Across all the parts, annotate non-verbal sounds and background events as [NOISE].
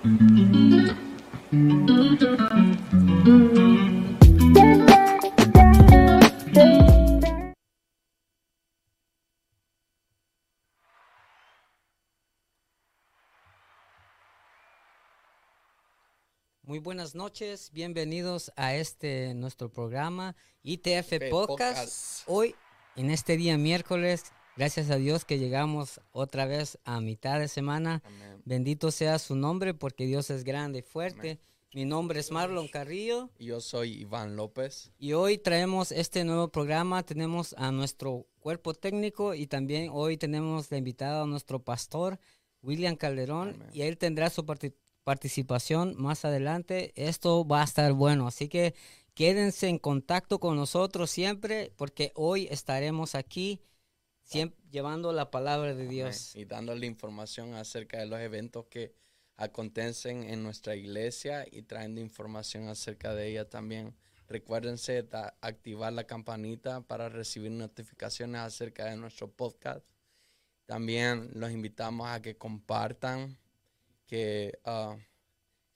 Muy buenas noches, bienvenidos a este nuestro programa ITF Podcast. Hoy, en este día miércoles, gracias a Dios que llegamos otra vez a mitad de semana. Bendito sea su nombre porque Dios es grande y fuerte. Mi nombre es Marlon Carrillo. Y yo soy Iván López. Y hoy traemos este nuevo programa. Tenemos a nuestro cuerpo técnico y también hoy tenemos de invitado a nuestro pastor, William Calderón. Y él tendrá su participación más adelante. Esto va a estar bueno, así que quédense en contacto con nosotros siempre porque hoy estaremos aquí siempre llevando la palabra de Dios. Y dándole información acerca de los eventos que acontecen en nuestra iglesia y trayendo información acerca de ella también. Recuérdense de activar la campanita para recibir notificaciones acerca de nuestro podcast. También los invitamos a que compartan que ah,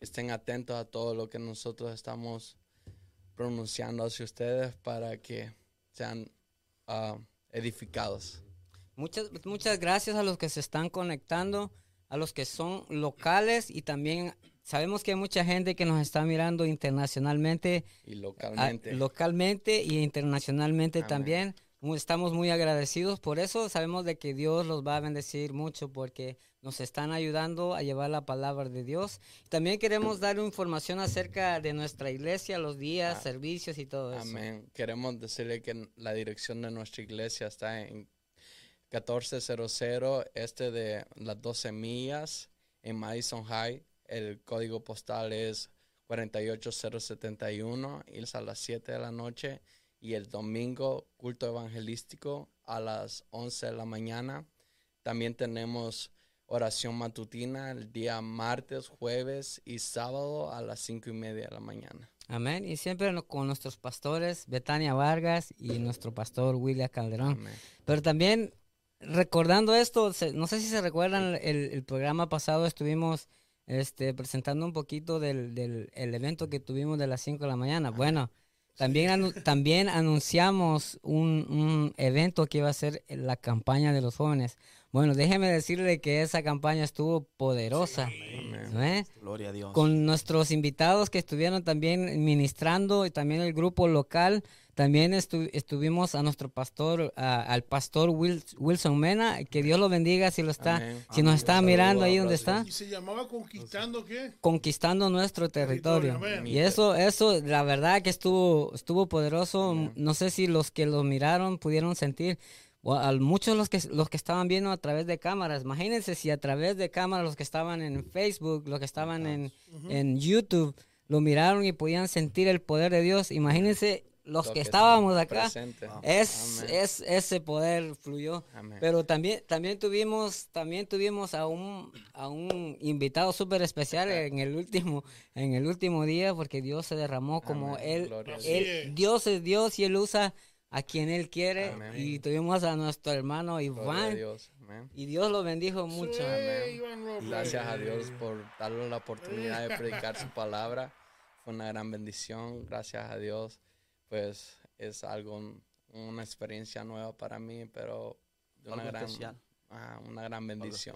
estén atentos a todo lo que nosotros estamos pronunciando hacia ustedes para que sean ah, edificados. Muchas, muchas gracias a los que se están conectando, a los que son locales y también sabemos que hay mucha gente que nos está mirando internacionalmente. Y localmente. Localmente y internacionalmente también estamos muy agradecidos por eso. Sabemos de que Dios los va a bendecir mucho porque nos están ayudando a llevar la palabra de Dios. También queremos dar información acerca de nuestra iglesia, los días, ah, servicios y todo eso. Amén. Queremos decirle que la dirección de nuestra iglesia está en 1400 este de las 12 millas en Madison High. El código postal es 48071 y es a las 7 de la noche y el domingo culto evangelístico a las 11 de la mañana. También tenemos oración matutina el día martes, jueves y sábado a las 5 y media de la mañana. Amén. Y siempre con nuestros pastores, Betania Vargas y nuestro pastor William Calderón. Pero también recordando esto, no sé si se recuerdan, el, programa pasado estuvimos este, presentando un poquito del, del el evento que tuvimos de las 5 de la mañana. Bueno, también, también anunciamos un, un, evento que iba a ser la campaña de los jóvenes. Bueno, déjeme decirle que esa campaña estuvo poderosa. Gloria a Dios. Con nuestros invitados que estuvieron también ministrando y también el grupo local. También estuvimos a nuestro pastor, al pastor Wilson Mena, que Dios lo bendiga si lo está, si nos está mirando ahí donde está. ¿Y se llamaba conquistando qué? Conquistando nuestro territorio. y eso, eso, la verdad que estuvo, estuvo poderoso. No sé si los que lo miraron pudieron sentir. O a muchos los que los que estaban viendo a través de cámaras, imagínense si a través de cámaras los que estaban en Facebook, los que estaban en, en YouTube, lo miraron y podían sentir el poder de Dios. Imagínense los que, estábamos acá, es, es, ese poder fluyó. Pero también, también tuvimos, también tuvimos a un, a un invitado súper especial en el último, en el último día, porque Dios se derramó como él, él, Dios. Es. Dios y él usa a quien él quiere. Y tuvimos a nuestro hermano Iván. Y Dios lo bendijo mucho. Gracias a Dios por darle la oportunidad de predicar su palabra. Fue una gran bendición. Gracias a Dios pues es algo, una experiencia nueva para mí, pero una gran, una gran bendición.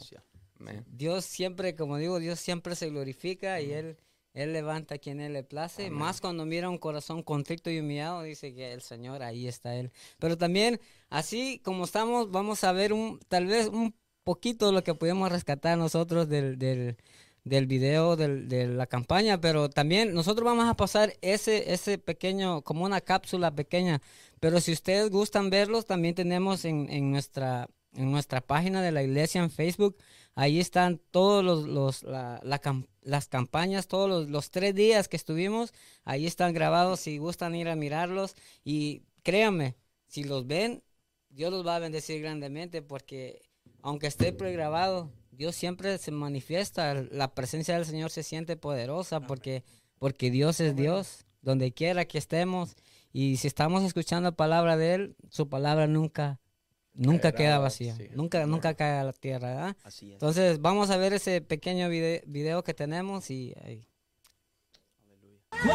Dios siempre, como digo, Dios siempre se glorifica y Él, Él levanta a quien Él le place. Más cuando mira un corazón contrito y humillado, dice que el Señor, ahí está Él. Pero también, así como estamos, vamos a ver un, tal vez un poquito lo que podemos rescatar nosotros del, del del video de la campaña, pero también nosotros vamos a pasar ese, ese pequeño, como una cápsula pequeña, pero si ustedes gustan verlos, también tenemos en, en nuestra, en nuestra página de la iglesia en Facebook, ahí están todos los, los la, las campañas, todos los, los, tres días que estuvimos, ahí están grabados, si gustan ir a mirarlos, y créanme, si los ven, Dios los va a bendecir grandemente, porque aunque esté pregrabado, Dios siempre se manifiesta, la presencia del Señor se siente poderosa porque, porque Dios es Dios, donde quiera que estemos. Y si estamos escuchando la palabra de Él, su palabra nunca nunca Caerá, queda vacía, sí. nunca, nunca cae a la tierra, ¿verdad? Así es. Entonces vamos a ver ese pequeño vide- video que tenemos y ahí. Padre,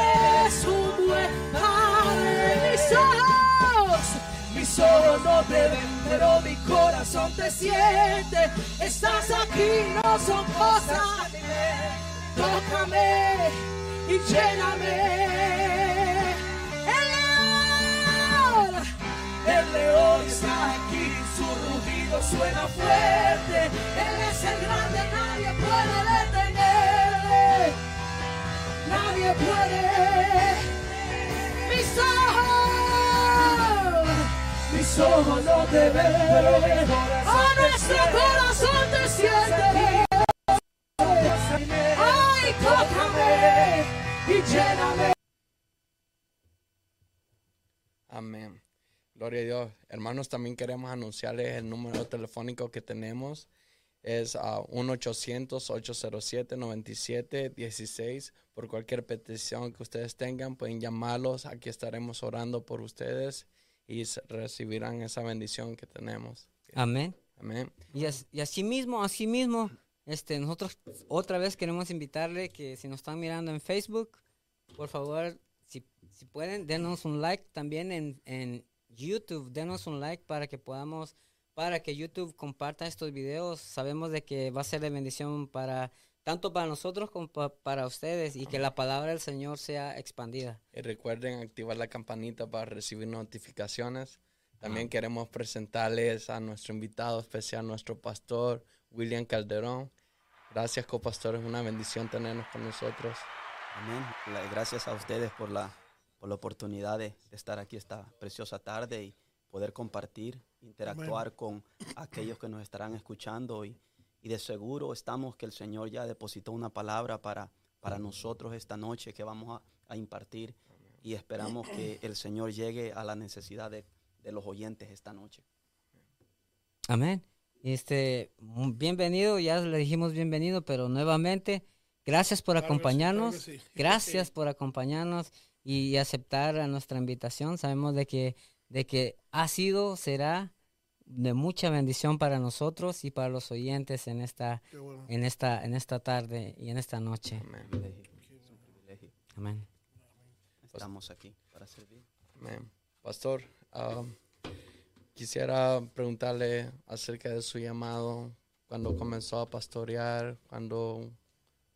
mis ojos, no te ven, pero mi corazón te siente. Estás aquí, no son cosas. Tócame y lléname. El león, el león está aquí, su rugido suena fuerte. Él es el grande, nadie puede detenerle nadie puede. Mis ojos, mis ojos no te ven, pero mi corazón nuestro corazón te siente. Ay, tócame y lléname. Amén. Gloria a Dios. Hermanos, también queremos anunciarles el número telefónico que tenemos. Es a 1-800-807-9716. Por cualquier petición que ustedes tengan, pueden llamarlos. Aquí estaremos orando por ustedes y recibirán esa bendición que tenemos. Amén. Amén. Y, as- y así mismo, así mismo, este, nosotros otra vez queremos invitarle que si nos están mirando en Facebook, por favor, si, si pueden, denos un like también en, en YouTube, denos un like para que podamos, para que YouTube comparta estos videos. Sabemos de que va a ser de bendición para, tanto para nosotros como pa- para ustedes y que la palabra del Señor sea expandida. Y recuerden activar la campanita para recibir notificaciones. También queremos presentarles a nuestro invitado especial, nuestro pastor William Calderón. Gracias, copastor. Es una bendición tenernos con nosotros. Amén. Gracias a ustedes por la, por la oportunidad de, de estar aquí esta preciosa tarde y poder compartir, interactuar con aquellos que nos estarán escuchando y, y de seguro estamos que el Señor ya depositó una palabra para, para nosotros esta noche que vamos a, a impartir y esperamos que [COUGHS] el Señor llegue a la necesidad de, de los oyentes esta noche. Amén. Este, bienvenido, ya le dijimos bienvenido, pero nuevamente, gracias por Claro que sí, acompañarnos, claro que sí. [LAUGHS] gracias por acompañarnos y aceptar a nuestra invitación. Sabemos de que, de que ha sido, será de mucha bendición para nosotros y para los oyentes en esta, bueno. en esta, en esta tarde y en esta noche. Amén. Es un privilegio. Amén. Estamos aquí para servir. Amén. Pastor, um, quisiera preguntarle acerca de su llamado, cuando comenzó a pastorear, cuando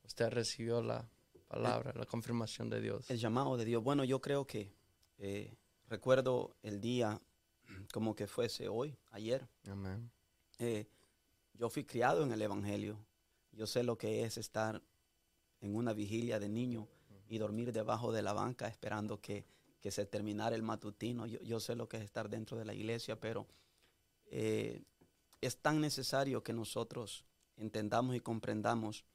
usted recibió la palabra, la confirmación de Dios. El llamado de Dios. Bueno, yo creo que eh, recuerdo el día como que fuese hoy, ayer. Amén. Eh, yo fui criado en el Evangelio. Yo sé lo que es estar en una vigilia de niño y dormir debajo de la banca esperando que, que se terminara el matutino. Yo, yo sé lo que es estar dentro de la iglesia, pero eh, es tan necesario que nosotros entendamos y comprendamos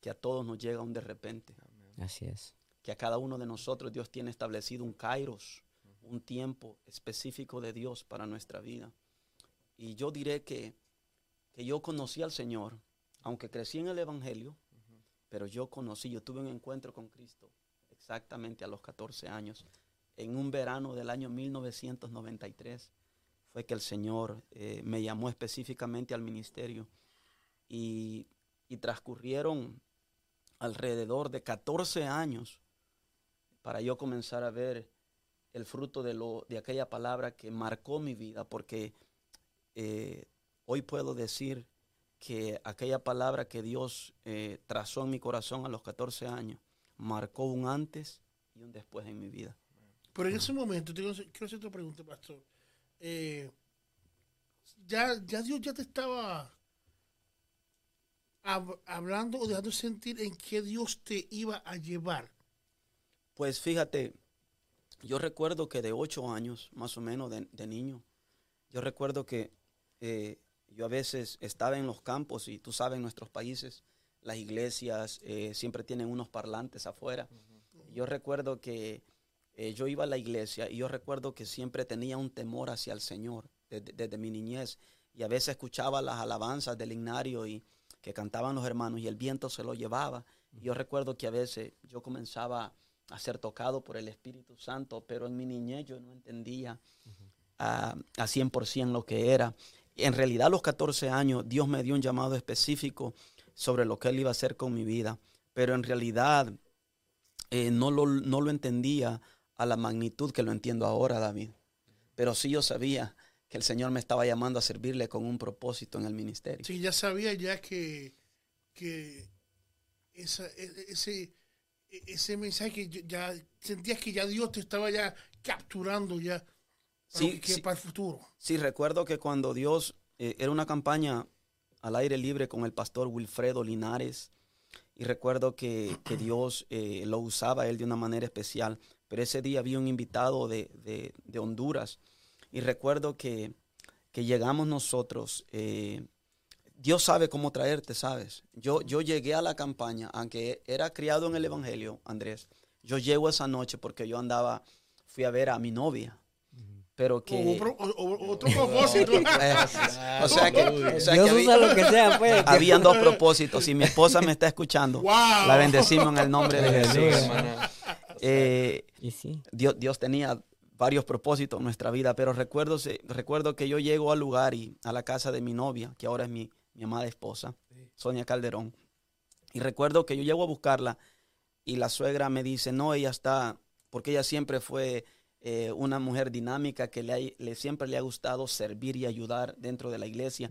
que a todos nos llega un de repente Así es. que a cada uno de nosotros Dios tiene establecido un kairos, un tiempo específico de Dios para nuestra vida. Y yo diré que, que yo conocí al Señor, aunque crecí en el Evangelio, pero yo conocí, yo tuve un encuentro con Cristo exactamente a los 14 años. En un verano del año 1993 fue que el Señor eh, me llamó específicamente al ministerio y, y transcurrieron alrededor de 14 años para yo comenzar a ver el fruto de, lo, de aquella palabra que marcó mi vida, porque eh, hoy puedo decir que aquella palabra que Dios eh, trazó en mi corazón a los 14 años marcó un antes y un después en mi vida. Pero en ese momento, quiero hacer otra pregunta, pastor. Eh, ya, ya Dios ya te estaba hab- hablando o dejando sentir en qué Dios te iba a llevar. Pues fíjate, yo recuerdo que de ocho años, más o menos de, de niño, yo recuerdo que eh, yo a veces estaba en los campos y tú sabes, en nuestros países, las iglesias eh, siempre tienen unos parlantes afuera. Yo recuerdo que eh, yo iba a la iglesia y yo recuerdo que siempre tenía un temor hacia el Señor desde, desde mi niñez. Y a veces escuchaba las alabanzas del ignario y que cantaban los hermanos y el viento se lo llevaba. Yo recuerdo que a veces yo comenzaba a ser tocado por el Espíritu Santo, pero en mi niñez yo no entendía a, a 100% lo que era. En realidad a los 14 años Dios me dio un llamado específico sobre lo que Él iba a hacer con mi vida, pero en realidad eh, no, lo, no lo entendía a la magnitud que lo entiendo ahora, David. Pero sí yo sabía que el Señor me estaba llamando a servirle con un propósito en el ministerio. Sí, ya sabía ya que, que esa- e- ese, e- ese mensaje que ya sentías que ya Dios te estaba ya capturando ya para, Sí, que- sí. para el futuro. Sí, recuerdo que cuando Dios, eh, era una campaña al aire libre con el pastor Wilfredo Linares, y recuerdo que, que Dios eh, lo usaba él de una manera especial, pero ese día había un invitado de, de- de Honduras, y recuerdo que, que llegamos nosotros, eh, Dios sabe cómo traerte, ¿sabes? Yo, yo llegué a la campaña, aunque era criado en el Evangelio, Andrés, yo llego esa noche porque yo andaba, fui a ver a mi novia, pero que... O, pro- o- o- otro propósito. [LAUGHS] Eh, o sea que, o sea que Dios había- usa lo que sea, pues. habían dos propósitos. Si mi esposa me está escuchando, [LAUGHS] Wow. la bendecimos en el nombre de Jesús. Eh, Y sí. Dios, Dios tenía varios propósitos en nuestra vida, pero recuerdo, se- recuerdo que yo llego al lugar y a la casa de mi novia, que ahora es mi, mi amada esposa, Sonia Calderón. Y recuerdo que yo llego a buscarla y la suegra me dice, no, ella está, porque ella siempre fue eh, una mujer dinámica que le, siempre le ha gustado servir y ayudar dentro de la iglesia.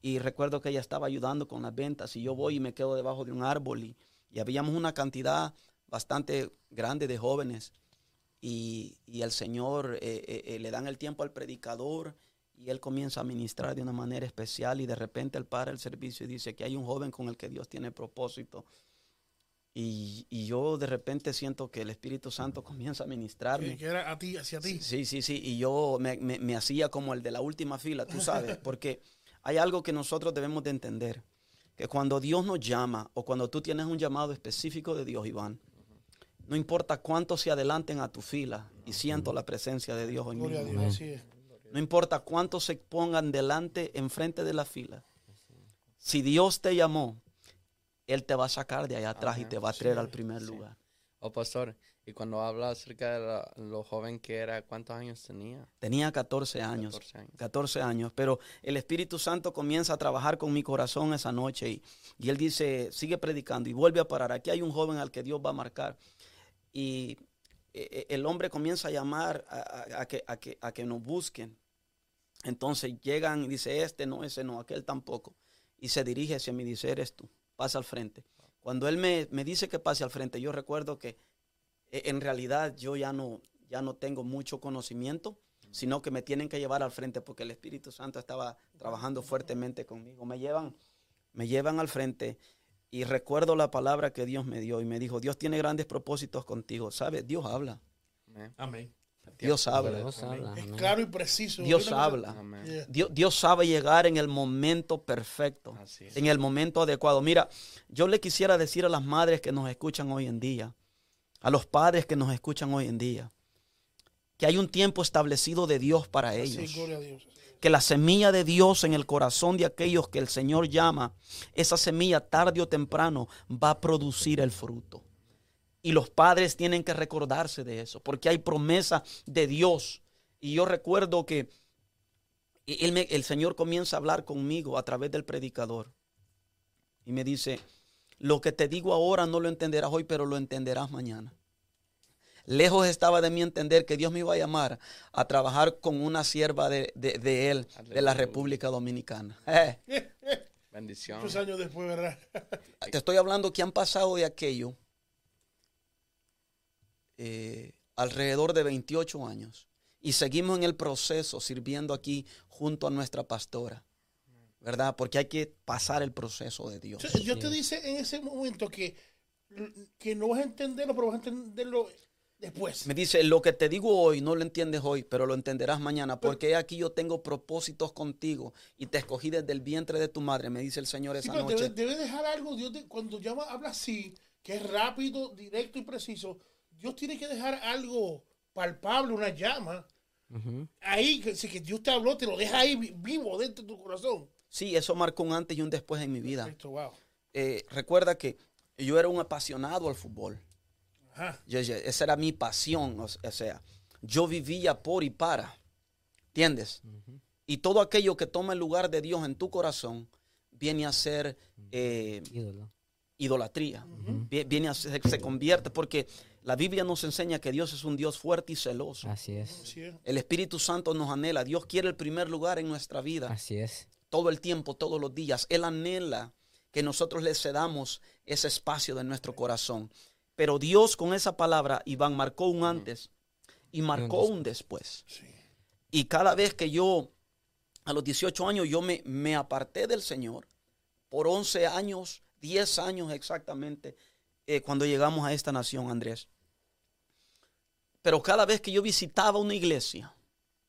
Y recuerdo que ella estaba ayudando con las ventas y yo voy y me quedo debajo de un árbol y, y habíamos una cantidad bastante grande de jóvenes y, y el Señor eh, eh, le dan el tiempo al predicador y él comienza a ministrar de una manera especial y de repente él para el servicio y dice que hay un joven con el que Dios tiene propósito. Y, y yo de repente siento que el Espíritu Santo comienza a ministrarme. que, era a ti, hacia ti. Sí, sí, sí. Y yo me, me- me hacía como el de la última fila, tú sabes, [LAUGHS] porque hay algo que nosotros debemos de entender, que cuando Dios nos llama o cuando tú tienes un llamado específico de Dios, Iván, no importa cuántos se adelanten a tu fila, y siento la presencia de Dios hoy Gloria a mismo. Dios, así es. No importa cuántos se pongan delante, enfrente de la fila. Si Dios te llamó, Él te va a sacar de allá atrás y te va a traer Sí, al primer sí. lugar. Oh, pastor, y cuando habla acerca de la- lo joven que era, ¿cuántos años tenía? Tenía 14 años. 14 años. 14 años, pero el Espíritu Santo comienza a trabajar con mi corazón esa noche y, y él dice, sigue predicando y vuelve a parar. Aquí hay un joven al que Dios va a marcar. Y el hombre comienza a llamar a que, a, que, a que nos busquen. Entonces llegan y dice, este no, ese no, aquel tampoco. Y se dirige hacia mí y dice, eres tú, pasa al frente. Cuando él me, me dice que pase al frente, yo recuerdo que eh, en realidad yo ya no, ya no tengo mucho conocimiento, sino que me tienen que llevar al frente porque el Espíritu Santo estaba trabajando fuertemente conmigo. Me llevan, me llevan al frente y recuerdo la palabra que Dios me dio y me dijo, Dios tiene grandes propósitos contigo. ¿Sabes? Dios habla. Amén. Dios habla. Dios habla. Es amén. claro y preciso. Dios habla. Dios, Dios sabe llegar en el momento perfecto, Así es. en el momento adecuado. Mira, yo le quisiera decir a las madres que nos escuchan hoy en día, a los padres que nos escuchan hoy en día, que hay un tiempo establecido de Dios para Así, ellos. Que la semilla de Dios en el corazón de aquellos que el Señor llama, esa semilla tarde o temprano va a producir el fruto. Y los padres tienen que recordarse de eso, porque hay promesa de Dios. Y yo recuerdo que el Señor comienza a hablar conmigo a través del predicador. Y me dice, lo que te digo ahora no lo entenderás hoy, pero lo entenderás mañana. Lejos estaba de mí entender que Dios me iba a llamar a trabajar con una sierva de, de- de Él, de la. República Dominicana. Eh, [LAUGHS] Bendición. Muchos años después, ¿verdad? te estoy hablando que han pasado de aquello eh, alrededor de 28 años. Y seguimos en el proceso sirviendo aquí junto a nuestra pastora. ¿Verdad? Porque hay que pasar el proceso de Dios. O sea, Dios te dice en ese momento que, que no vas a entenderlo, pero vas a entenderlo después. Me dice, lo que te digo hoy no lo entiendes hoy, pero lo entenderás mañana, porque aquí yo tengo propósitos contigo y te escogí desde el vientre de tu madre, me dice el Señor Sí, esa pero noche. debe, debe dejar algo. Dios te- cuando llama, habla así, que es rápido, directo y preciso, Dios tiene que dejar algo palpable, una llama. Ahí, que, si que Dios te habló, te lo deja ahí vi- vivo dentro de tu corazón. Sí, eso marcó un antes y un después en mi vida. Perfecto, wow. Eh, recuerda que yo era un apasionado al fútbol. Ajá. Yo- yo- esa era mi pasión, o, sea, yo vivía por y para, ¿entiendes? Y todo aquello que toma el lugar de Dios en tu corazón viene a ser eh, idolatría. Vie- Viene a ser- se convierte porque la Biblia nos enseña que Dios es un Dios fuerte y celoso. Así es. Así es. El Espíritu Santo nos anhela. Dios quiere el primer lugar en nuestra vida. Así es. todo el tiempo, todos los días. Él anhela que nosotros le cedamos ese espacio de nuestro corazón. Pero Dios con esa palabra, Iván, marcó un antes y marcó un después. Y cada vez que yo, a los 18 años, yo me, me aparté del Señor, por 11 años, 10 años exactamente, eh, cuando llegamos a esta nación, Andrés. Pero cada vez que yo visitaba una iglesia,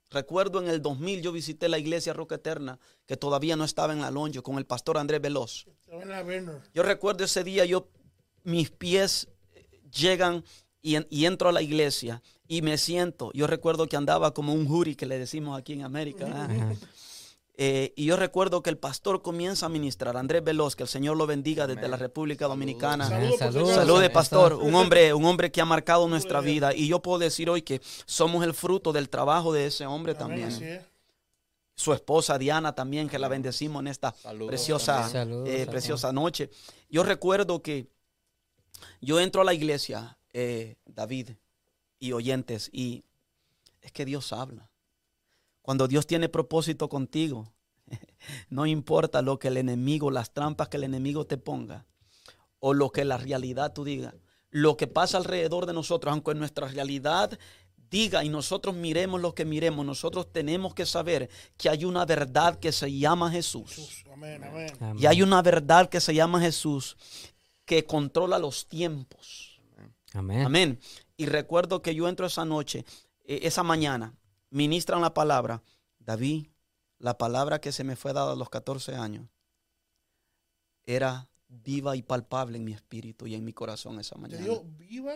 recuerdo en el 2000 yo visité la iglesia Roca Eterna, que todavía no estaba en la longe, con el pastor Andrés Veloz. Estaba en la Werner. Yo recuerdo ese día, yo, mis pies llegan y, en- y entro a la iglesia y me siento. Yo recuerdo que andaba como un jury que le decimos aquí en América. ¿ah? Eh, y yo recuerdo que el pastor comienza a ministrar, Andrés Veloz, que el Señor lo bendiga desde Amén. la República Dominicana. Saludos, por Saludos. Salude, pastor. Un hombre, un hombre que ha marcado nuestra vida. Y yo puedo decir hoy que somos el fruto del trabajo de ese hombre Amén, también. así es. Su esposa Diana también, que la bendecimos en esta Saludos preciosa. Saludos, eh, saludos. preciosa noche. Yo recuerdo que yo entro a la iglesia, eh, David y oyentes, y es que Dios habla. Cuando Dios tiene propósito contigo, [LAUGHS] no importa lo que el enemigo, las trampas que el enemigo te ponga, o lo que la realidad tú digas, lo que pasa alrededor de nosotros, aunque nuestra realidad diga y nosotros miremos lo que miremos, nosotros tenemos que saber que hay una verdad que se llama Jesús. Jesús, Amén, amén. Amén. Y hay una verdad que se llama Jesús que controla los tiempos. Amén. Amén. Y recuerdo que yo entro esa noche, eh, esa mañana, ministran la palabra. David, la palabra que se me fue dada a los 14 años era viva y palpable en mi espíritu y en mi corazón esa Te mañana. digo, viva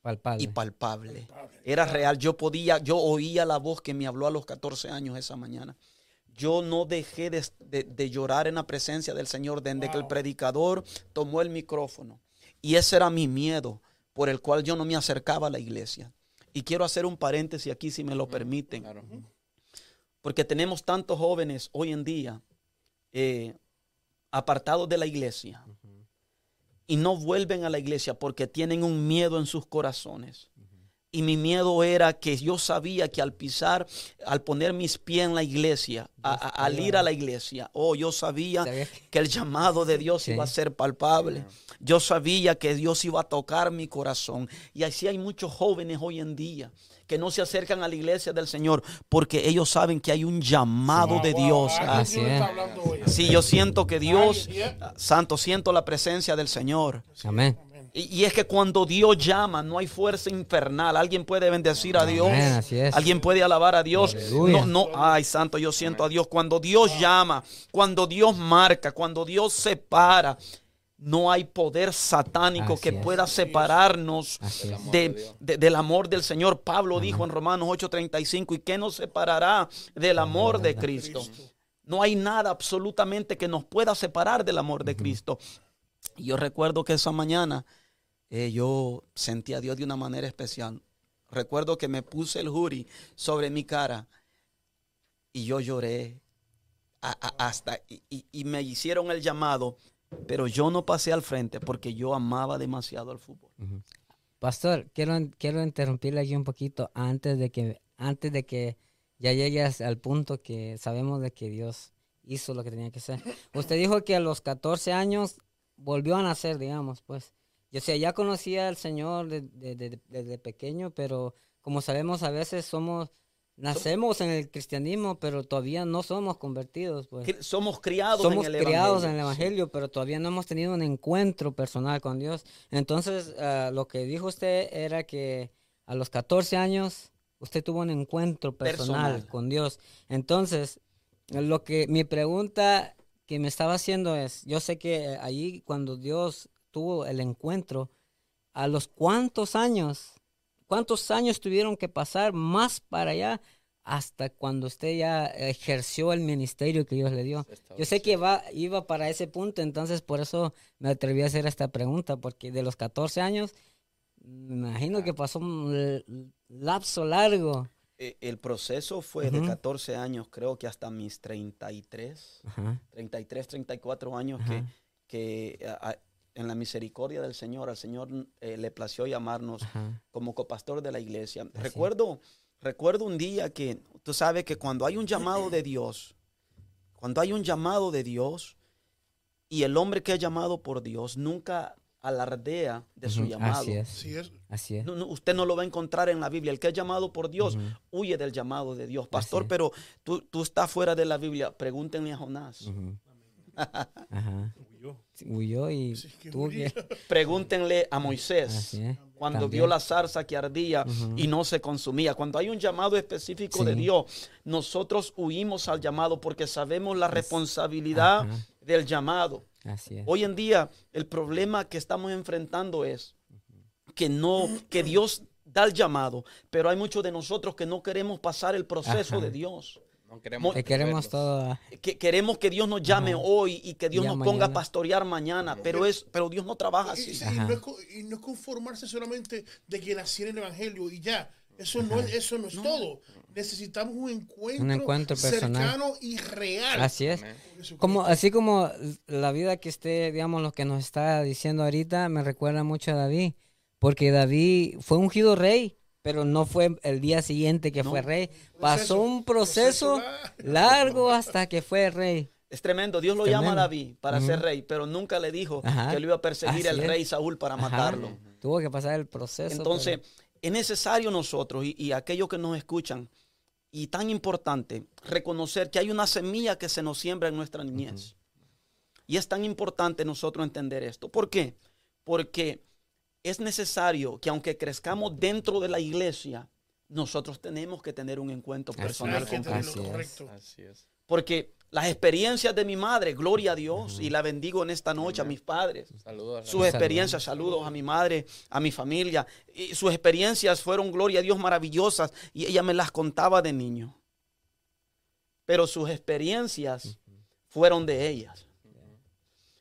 Palpable. Y palpable. palpable. Era real. Yo podía, yo oía la voz que me habló a los 14 años esa mañana. Yo no dejé de, de- de llorar en la presencia del Señor desde que el predicador tomó el micrófono. Y ese era mi miedo por el cual yo no me acercaba a la iglesia. Y quiero hacer un paréntesis aquí, si me lo permiten. Claro. Porque tenemos tantos jóvenes hoy en día eh, apartados de la iglesia y no vuelven a la iglesia porque tienen un miedo en sus corazones. Y mi miedo era que yo sabía que al pisar, al poner mis pies en la iglesia, a- a- al ir a la iglesia, oh, yo sabía que- el llamado de Dios iba a ser palpable. Yo sabía que Dios iba a tocar mi corazón. Y así hay muchos jóvenes hoy en día que no se acercan a la iglesia del Señor porque ellos saben que hay un llamado de Dios. aquí Ah, Así. Sí, yo siento que Dios, ah, Santo, siento la presencia del Señor. Amén. Y, y es que cuando Dios llama, no hay fuerza infernal. Alguien puede bendecir a Dios. Amén, así es. Alguien puede alabar a Dios. Aleluya. No, no, ay, santo, yo siento a Dios. Cuando Dios llama, cuando Dios marca, cuando Dios separa, no hay poder satánico Así que es. pueda separarnos de- del amor del Señor. Pablo dijo en Romanos 8:35, ¿y qué nos separará del amor de Cristo? No hay nada absolutamente que nos pueda separar del amor de Cristo. Y yo recuerdo que esa mañana eh, yo sentí a Dios de una manera especial. Recuerdo que me puse el jury sobre mi cara y yo lloré hasta y me hicieron el llamado, pero yo no pasé al frente porque yo amaba demasiado al fútbol. Pastor, quiero, quiero interrumpirle aquí un poquito antes de que antes de que ya llegues al punto que sabemos de que Dios hizo lo que tenía que hacer. Usted dijo que a los 14 años volvió a nacer, digamos, pues. Yo sé, ya conocía al Señor de- de- de- desde pequeño, pero como sabemos a veces somos nacemos en el cristianismo, pero todavía no somos convertidos, pues. Somos criados Somos en el criados Evangelio. en el Evangelio, pero todavía no hemos tenido un encuentro personal con Dios. Entonces, ah, lo que dijo usted era que a los 14 años usted tuvo un encuentro personal, Personal. con Dios. Entonces, lo que mi pregunta que me estaba haciendo es, yo sé que allí cuando Dios tuvo el encuentro, ¿a los cuántos años, cuántos años tuvieron que pasar más para allá hasta cuando usted ya ejerció el ministerio que Dios le dio? Yo sé que va, iba para ese punto, entonces por eso me atreví a hacer esta pregunta, porque de los 14 años, me imagino que pasó un lapso largo. eh, el proceso fue de Ujú. 14 años, creo que hasta mis 33, Ajá. 33, 34 años que, Ajá. que a- en la misericordia del Señor, al Señor eh, le plació llamarnos Ajá. como copastor de la iglesia. Así. Recuerdo, recuerdo un día que tú sabes que cuando hay un llamado de Dios, cuando hay un llamado de Dios y el hombre que es llamado por Dios nunca alardea de su llamado. Así es. Así es. Así es. No, no, usted no lo va a encontrar en la Biblia. El que es llamado por Dios huye del llamado de Dios. Pastor, pero tú, tú estás fuera de la Biblia. Pregúntenle a Jonás. [LAUGHS] Ajá. Huyó. Sí, Huyó y Sí, que tuvo huyó. que. [LAUGHS] Pregúntenle a Moisés. Cuando También. vio la zarza que ardía y no se consumía. Cuando hay un llamado específico de. Dios, nosotros huimos al llamado porque sabemos la responsabilidad Ajá. del llamado. Así es. Hoy en día el problema que estamos enfrentando es que no, que Dios da el llamado, pero hay muchos de nosotros que no queremos pasar el proceso Ajá. de Dios. No queremos Que queremos todo. Que queremos que Dios nos llame Ajá. hoy y que Dios Ya nos ponga a mañana. pastorear mañana, pero es, pero Dios no trabaja Y, así. y- y no es, y no es conformarse solamente de que naciera el evangelio y ya. Eso no es, eso no es todo. Necesitamos un encuentro, Un encuentro personal. cercano y real. Así es. Como, así como la vida que usted, digamos, lo que nos está diciendo ahorita, me recuerda mucho a David. Porque David fue ungido rey, pero no fue el día siguiente que fue rey. Pasó un proceso Proceso largo hasta que fue rey. Es tremendo. Dios lo llama a. David para ser rey, pero nunca le dijo Ajá. que lo iba a perseguir Así el es. rey Saúl para Ajá. matarlo. Tuvo que pasar el proceso. Entonces, pero- es necesario nosotros y, y aquellos que nos escuchan, y tan importante, reconocer que hay una semilla que se nos siembra en nuestra niñez. Y es tan importante nosotros entender esto. ¿Por qué? Porque es necesario que aunque crezcamos dentro de la iglesia, nosotros tenemos que tener un encuentro personal con Cristo. Porque las experiencias de mi madre, gloria a Dios, y la bendigo en esta noche a mis padres. Saludos. Sus experiencias, saludos a mi madre, a mi familia. Y sus experiencias fueron, gloria a Dios, maravillosas. Y ella me las contaba de niño. Pero sus experiencias fueron de ellas.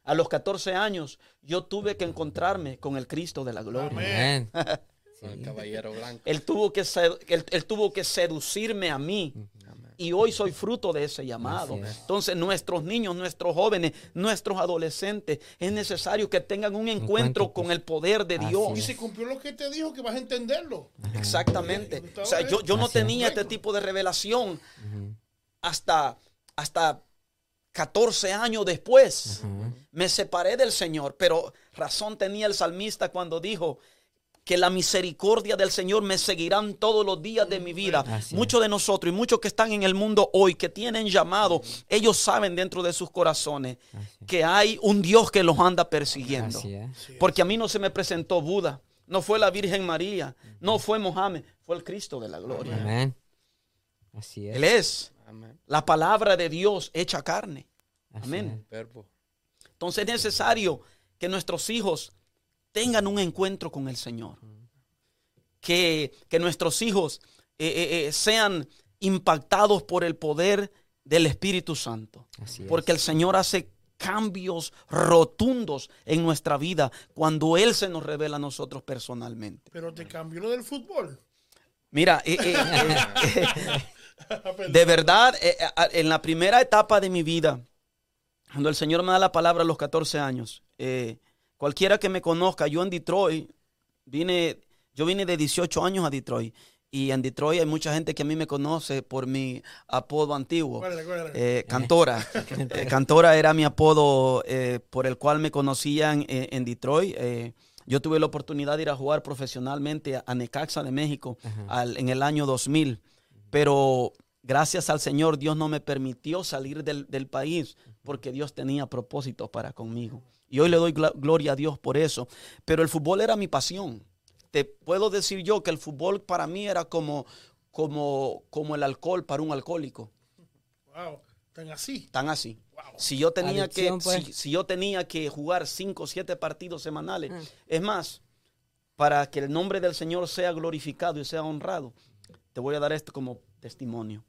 A los 14 años yo tuve que encontrarme con el Cristo de la gloria. [LAUGHS] El caballero blanco. Él tuvo, que sed- él, él tuvo que seducirme a mí. Amén. Y hoy soy fruto de ese llamado. Es. Entonces, nuestros niños, nuestros jóvenes, nuestros adolescentes, es necesario que tengan un encuentro Encuentro, con el poder de Así Dios. Y se cumplió lo que te dijo que vas a entenderlo. Exactamente. O sea, yo, yo no tenía este tipo de revelación hasta, hasta 14 años después. Me separé del Señor, pero razón tenía el salmista cuando dijo que la misericordia del Señor me seguirán todos los días de mi vida. Así es. Muchos de nosotros y muchos que están en el mundo hoy, que tienen llamado, ellos saben dentro de sus corazones Así que hay un Dios que los anda persiguiendo. Así. Porque a mí no se me presentó Buda, no fue la Virgen María, no fue Mohammed, fue el Cristo de la gloria. Amén. Así es. Él es Amén. la palabra de Dios hecha carne. Así Amén. Entonces es necesario que nuestros hijos tengan un encuentro con el Señor. Que, que nuestros hijos eh, eh, eh, sean impactados por el poder del Espíritu Santo. Así es. Porque el Señor hace cambios rotundos en nuestra vida cuando Él se nos revela a nosotros personalmente. Pero te cambió lo del fútbol. Mira, eh, eh, eh, eh, [LAUGHS] [LAUGHS] [LAUGHS] de verdad, eh, eh, en la primera etapa de mi vida, cuando el Señor me da la palabra a los 14 años, eh, cualquiera que me conozca, yo en Detroit, vine, yo vine de 18 años a Detroit. Y en Detroit hay mucha gente que a mí me conoce por mi apodo antiguo. Eh, Cantora. [LAUGHS] Eh, Cantora era mi apodo eh, por el cual me conocían eh, en Detroit. Eh, yo tuve la oportunidad de ir a jugar profesionalmente a, a Necaxa de México al- en el año 2000. Pero gracias al Señor, Dios no me permitió salir del, del país porque Dios tenía propósitos para conmigo. Y hoy le doy gloria a Dios por eso. Pero el fútbol era mi pasión. Te puedo decir yo que el fútbol para mí era como, como, como el alcohol para un alcohólico. Wow. Tan así. Tan así. Wow. Si yo tenía Adicción, que, pues. si, si yo tenía que jugar cinco o siete partidos semanales, Ah. es más, para que el nombre del Señor sea glorificado y sea honrado, te voy a dar esto como testimonio.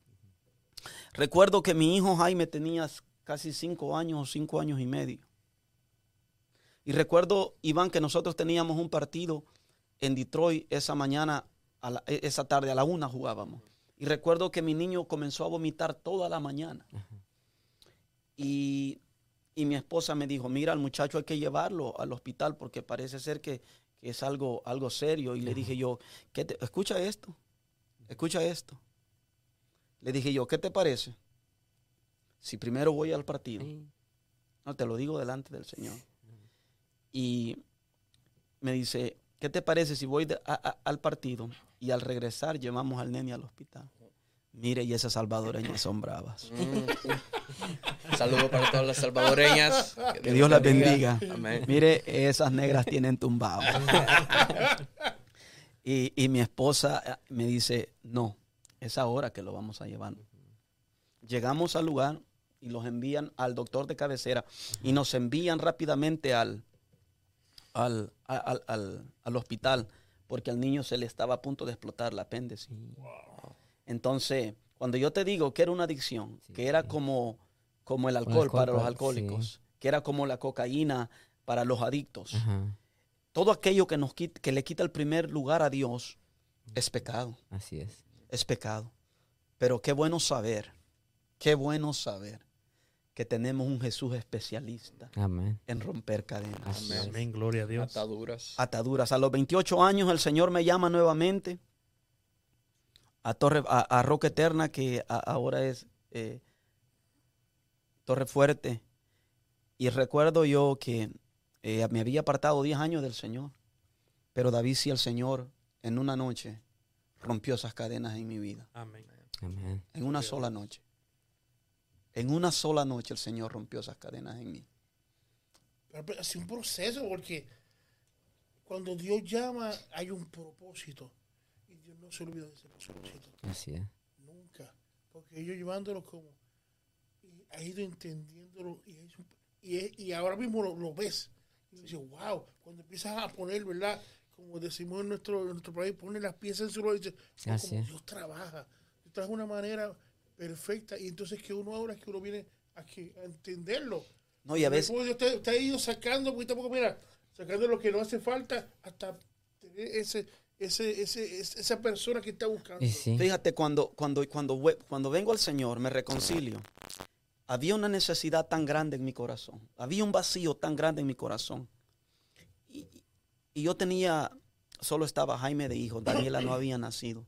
Recuerdo que mi hijo Jaime tenía casi cinco años o cinco años y medio. Y recuerdo, Iván, que nosotros teníamos un partido en Detroit esa mañana, a la- e- esa tarde a la una jugábamos. Y recuerdo que mi niño comenzó a vomitar toda la mañana. Y, y mi esposa me dijo, mira, al muchacho hay que llevarlo al hospital porque parece ser que, que es algo, algo serio. Y le dije yo, ¿qué te- escucha esto, escucha esto. Le dije yo, ¿qué te parece? Si primero voy al partido. No, te lo digo delante del Señor. Y me dice, ¿qué te parece si voy de- a- a- al partido y al regresar llevamos al nene al hospital? Mire, y esas salvadoreñas son bravas. Mm. [LAUGHS] Saludos para todas las salvadoreñas. Que Dios las bendiga. Amén. Mire, esas negras tienen tumbado. [LAUGHS] y, y mi esposa eh, me dice, no, es ahora que lo vamos a llevar. Llegamos al lugar y los envían al doctor de cabecera y nos envían rápidamente al, al, al, al- al hospital porque al niño se le estaba a punto de explotar la apéndice. Entonces, cuando yo te digo que era una adicción, que era como, como el alcohol, alcohol para los alcohólicos, que era como la cocaína para los adictos, Ajá. Todo aquello que, nos que le quita el primer lugar a Dios es pecado, Así es. es pecado. Pero qué bueno saber, qué bueno saber que tenemos un Jesús especialista Amén. en romper cadenas. Es. Amén, gloria a Dios. Ataduras. ataduras. A los 28 años el Señor me llama nuevamente a Torre, a, a Roca Eterna, que a- ahora es eh, Torre Fuerte. Y recuerdo yo que eh, me había apartado 10 años del Señor. Pero David sí el Señor en una noche rompió esas cadenas en mi vida. Amén. Amén. En una sola noche. En una sola noche el Señor rompió esas cadenas en mí. Pero pero es un proceso porque cuando Dios llama hay un propósito. Y Dios no se olvida de ese propósito. Así es. Nunca. Porque ellos llevándolo como. Y ha ido entendiéndolo. Y, es un- y, es- y ahora mismo lo, lo ves. Y dices, wow. Cuando empiezas a poner, ¿verdad? Como decimos en nuestro, en nuestro país, pone las piezas en su lugar y "Oh, Así como. Dios trabaja. Dios trabaja de una manera perfecta. Y entonces que uno ahora es que uno viene a, que- a entenderlo. No, y a veces, Después Dios te, te ha ido sacando poquito a poco, mira, sacando lo que no hace falta hasta tener ese, ese, ese, esa persona que está buscando. Sí. Fíjate, cuando, cuando, cuando, cuando vengo al Señor, me reconcilio. Había una necesidad tan grande en mi corazón. Había un vacío tan grande en mi corazón. Y, yo tenía, solo estaba Jaime de hijo, Daniela no había nacido.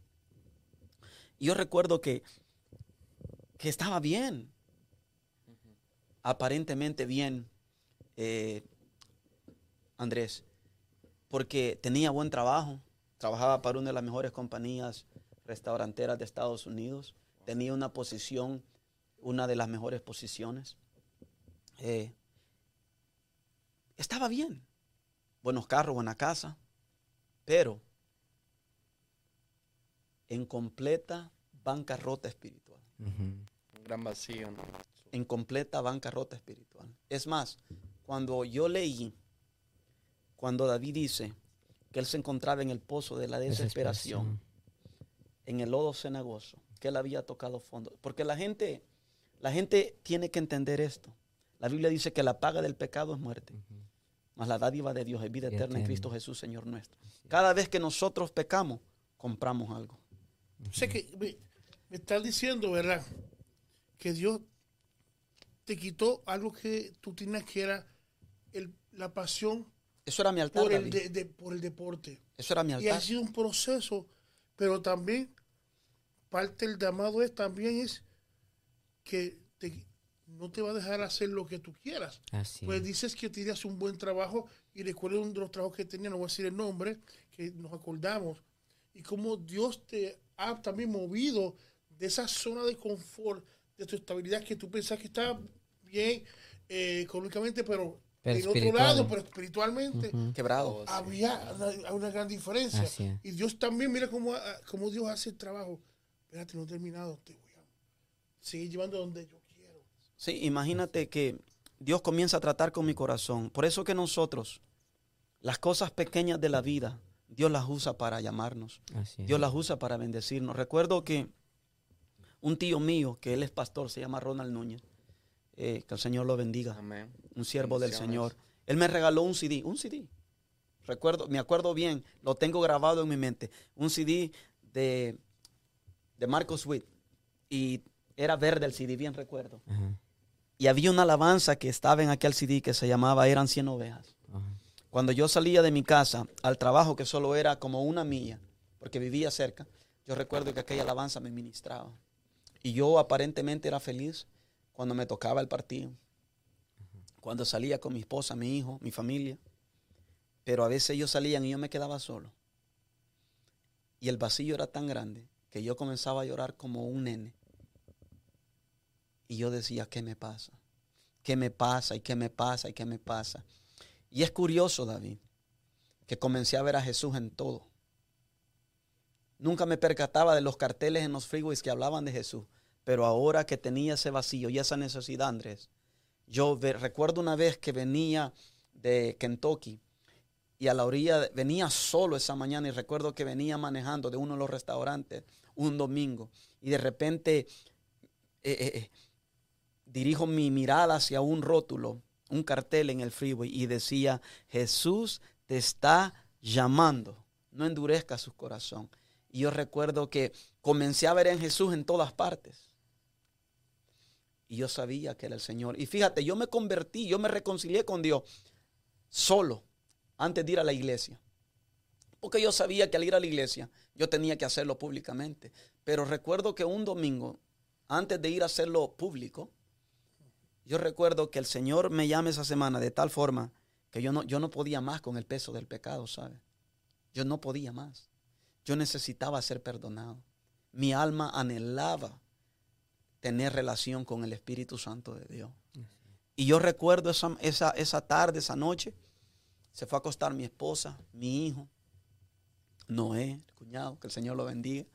Yo recuerdo que, que estaba bien. Aparentemente bien, eh, Andrés, porque tenía buen trabajo. Trabajaba para una de las mejores compañías restauranteras de Estados Unidos. Tenía una posición, una de las mejores posiciones. Eh, estaba bien. Buenos carros, buena casa. Pero en completa bancarrota espiritual. Un gran vacío, ¿no? En completa bancarrota espiritual. Es más, cuando yo leí, cuando David dice que él se encontraba en el pozo de la desesperación, en el lodo cenagoso, que él había tocado fondo. Porque la gente, la gente tiene que entender esto. La Biblia dice que la paga del pecado es muerte, mas la dádiva de Dios es vida eterna en. Cristo Jesús, Señor nuestro. Cada vez que nosotros pecamos, compramos algo. Sea que me, me estás diciendo, ¿verdad? Que Dios te quitó algo que tú tenías que era el- la pasión Eso era mi altar, por el, de- de- por el deporte. Eso era mi Y ha altar. sido un proceso, pero también parte del llamado es también es que te- no te va a dejar hacer lo que tú quieras. Así Pues es. dices que tenías un buen trabajo y recuerdo uno de los trabajos que tenía, no voy a decir el nombre, que nos acordamos, y cómo Dios te ha también movido de esa zona de confort, de tu estabilidad que tú pensás que está bien eh, económicamente, pero, Pero en otro lado, pero espiritualmente Ujú. Quebrado. Sí. había una, una gran diferencia. Y Dios también, mira cómo, ah, cómo Dios hace el trabajo. Espérate, no he terminado, te seguir llevando donde yo quiero. Sí, imagínate que Dios comienza a tratar con mi corazón. Por eso que nosotros, las cosas pequeñas de la vida, Dios las usa para llamarnos. Dios las usa para bendecirnos. Recuerdo que un tío mío, que él es pastor, se llama Ronald Núñez, eh, que el Señor lo bendiga, Amén. un siervo del. Señor. Él me regaló un CD, un CD. Recuerdo, me acuerdo bien, lo tengo grabado en mi mente. Un CD de de Marcos Witt. Y era verde el CD, bien recuerdo. Ajá, Y había una alabanza que estaba en aquel CD que se llamaba Eran 100 ovejas. ajá. Cuando yo salía de mi casa al trabajo, que solo era como una milla, porque vivía cerca, yo recuerdo que aquella alabanza me ministraba. Y yo aparentemente era feliz cuando me tocaba el partido, cuando salía con mi esposa, mi hijo, mi familia. Pero a veces ellos salían y yo me quedaba solo. Y el vacío era tan grande que yo comenzaba a llorar como un nene. Y yo decía, ¿qué me pasa? ¿Qué me pasa? ¿Y qué me pasa? ¿Y qué me pasa? Y es curioso, David, que comencé a ver a Jesús en todo. Nunca me percataba de los carteles en los freeways que hablaban de Jesús. Pero ahora que tenía ese vacío y esa necesidad, Andrés, yo recuerdo una vez que venía de Kentucky y a la orilla, venía solo esa mañana y recuerdo que venía manejando de uno de los restaurantes un domingo y de repente eh, eh, eh, dirijo mi mirada hacia un rótulo, un cartel en el freeway y decía, Jesús te está llamando, no endurezca su corazón. Y yo recuerdo que comencé a ver en Jesús en todas partes. Y yo sabía que era el Señor. Y fíjate, yo me convertí, yo me reconcilié con Dios solo antes de ir a la iglesia. Porque yo sabía que al ir a la iglesia yo tenía que hacerlo públicamente. Pero recuerdo que un domingo, antes de ir a hacerlo público, yo recuerdo que el Señor me llama esa semana de tal forma que yo no, yo no podía más con el peso del pecado, ¿sabes? Yo no podía más. Yo necesitaba ser perdonado. Mi alma anhelaba tener relación con el Espíritu Santo de Dios. Y yo recuerdo esa, esa, esa tarde, esa noche, se fue a acostar mi esposa, mi hijo, Noé, el cuñado, que el Señor lo bendiga.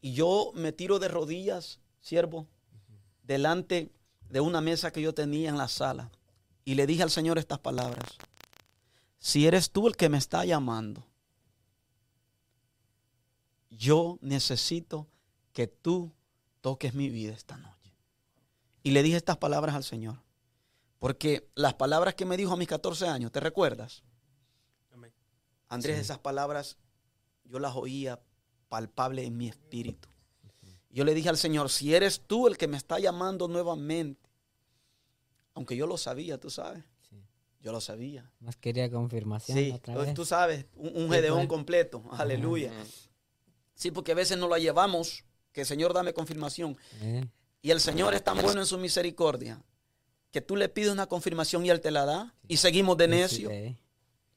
Y yo me tiro de rodillas, siervo, delante de una mesa que yo tenía en la sala. Y le dije al Señor estas palabras. Si eres tú el que me está llamando, yo necesito que tú toques mi vida esta noche. Y le dije estas palabras al Señor. Porque las palabras que me dijo a mis 14 años, ¿te recuerdas? Andrés, Sí. esas palabras yo las oía palpable en mi espíritu. Yo le dije al Señor, si eres tú el que me está llamando nuevamente, aunque yo lo sabía, tú sabes, Sí. yo lo sabía. Más quería confirmación Sí, otra tú- vez. tú sabes, un, un gedeón completo, aleluya. Sí, porque a veces no la llevamos, que Señor dame confirmación. Eh, Y el Señor es tan bueno en su misericordia, que tú le pides una confirmación y Él te la da, y seguimos de sí, necio. eh,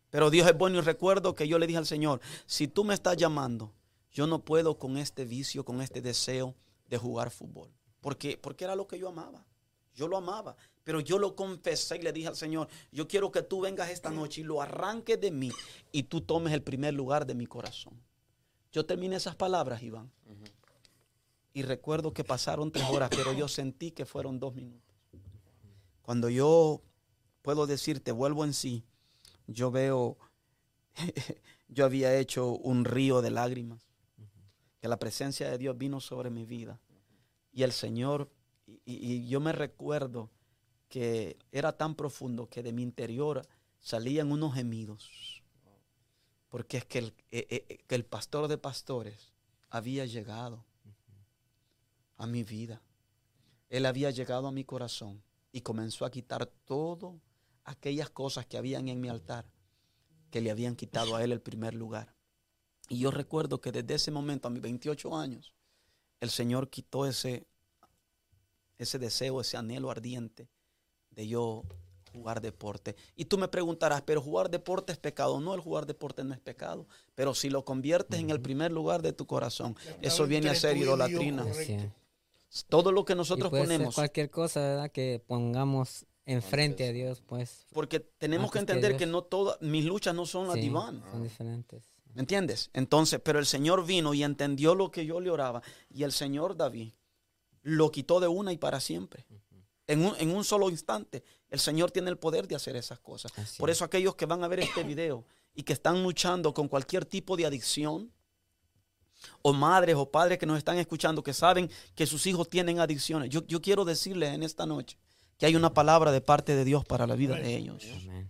Pero Dios es bueno y recuerdo que yo le dije al Señor, si tú me estás llamando, yo no puedo con este vicio, con este deseo de jugar fútbol. Porque, porque era lo que yo amaba. Yo lo amaba. Pero yo lo confesé y le dije al Señor, yo quiero que tú vengas esta noche y lo arranques de mí y tú tomes el primer lugar de mi corazón. Yo terminé esas palabras, Iván. Y recuerdo que pasaron tres horas, pero yo sentí que fueron dos minutos. Cuando yo puedo decirte, vuelvo en sí, yo veo, [LAUGHS] yo había hecho un río de lágrimas, que la presencia de Dios vino sobre mi vida. Y el Señor, y, yo me recuerdo que era tan profundo que de mi interior salían unos gemidos. Porque es que el, eh, eh, que el pastor de pastores había llegado a mi vida. Él había llegado a mi corazón y comenzó a quitar todo aquellas cosas que habían en mi altar que le habían quitado a él el primer lugar. Y yo recuerdo que desde ese momento, a mis 28 años, el Señor quitó ese, ese deseo, ese anhelo ardiente de yo jugar deporte. Y tú me preguntarás, pero jugar deporte es pecado. No, el jugar deporte no es pecado. Pero si lo conviertes en el primer lugar de tu corazón, eso viene a ser idolatrina. Todo lo que Y nosotros ser ponemos, cualquier cosa, ¿verdad? Que pongamos enfrente a Dios, pues. porque tenemos que entender que no todas, mis luchas no son las sí, divanas. son diferentes. ¿Me entiendes? Entonces, pero el Señor vino y entendió lo que yo le oraba. Y el Señor David lo quitó de una y para siempre. En un, en un solo instante. El Señor tiene el poder de hacer esas cosas. Así Por es. eso aquellos que van a ver este video y que están luchando con cualquier tipo de adicción, o madres o padres que nos están escuchando que saben que sus hijos tienen adicciones, yo, yo quiero decirles en esta noche que hay una palabra de parte de Dios para la vida de ellos. Amén.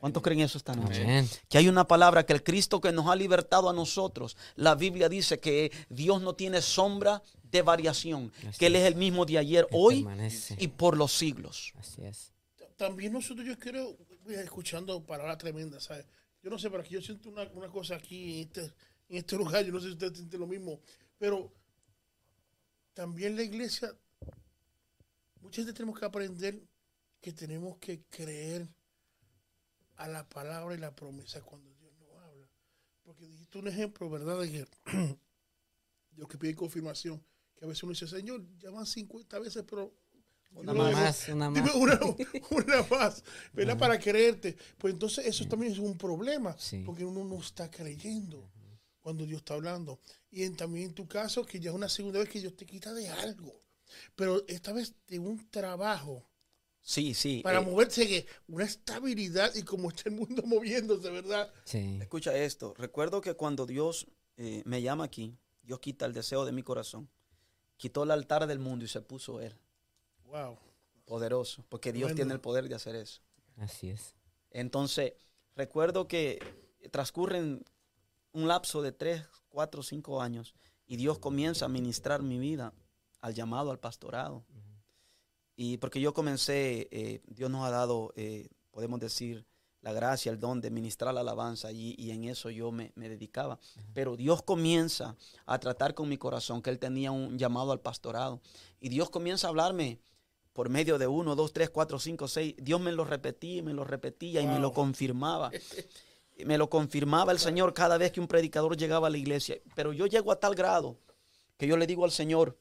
¿Cuántos creen eso esta noche? Amén. Que hay una palabra que el Cristo que nos ha libertado a nosotros, la Biblia dice que Dios no tiene sombra de variación, Así que Él es el mismo de ayer, hoy permanece. y por los siglos. Así es. también nosotros, yo creo, mira, escuchando palabras tremendas, ¿sabes? Yo no sé, pero aquí yo siento una, una cosa aquí en este, en este lugar, yo no sé si usted siente lo mismo, pero también la iglesia, muchas veces tenemos que aprender que tenemos que creer a la palabra y la promesa cuando Dios nos habla. Porque dijiste un ejemplo, ¿verdad? De [CLEARS THROAT] que Dios que pide confirmación, que a veces uno dice, Señor, ya van 50 veces, pero... Una más, una más. [LAUGHS] una, una más, ¿verdad? Para creerte. Pues entonces eso también es un problema, Sí. porque uno no está creyendo cuando Dios está hablando. Y en- también en tu caso, que ya es una segunda vez que Dios te quita de algo, pero esta vez de un trabajo Sí, sí. para eh, moverse, que una estabilidad y como está el mundo moviéndose, ¿verdad? Sí. escucha esto. Recuerdo que cuando Dios eh, me llama aquí, Dios quita el deseo de mi corazón. Quitó el altar del mundo y se puso Él. Wow. Poderoso. Porque Dios tiene el poder de hacer eso. Así es. Entonces, recuerdo que transcurren un lapso de tres, cuatro, cinco años y Dios comienza a ministrar mi vida al llamado al pastorado. Y porque yo comencé, eh, Dios nos ha dado, eh, podemos decir, la gracia, el don de ministrar la alabanza y, y en eso yo me, me dedicaba. Pero Dios comienza a tratar con mi corazón que Él tenía un llamado al pastorado. Y Dios comienza a hablarme por medio de uno, dos, tres, cuatro, cinco, seis. Dios me lo repetía y me lo repetía y me lo confirmaba. [LAUGHS] me lo confirmaba el Señor cada vez que un predicador llegaba a la iglesia. Pero yo llego a tal grado que yo le digo al Señor,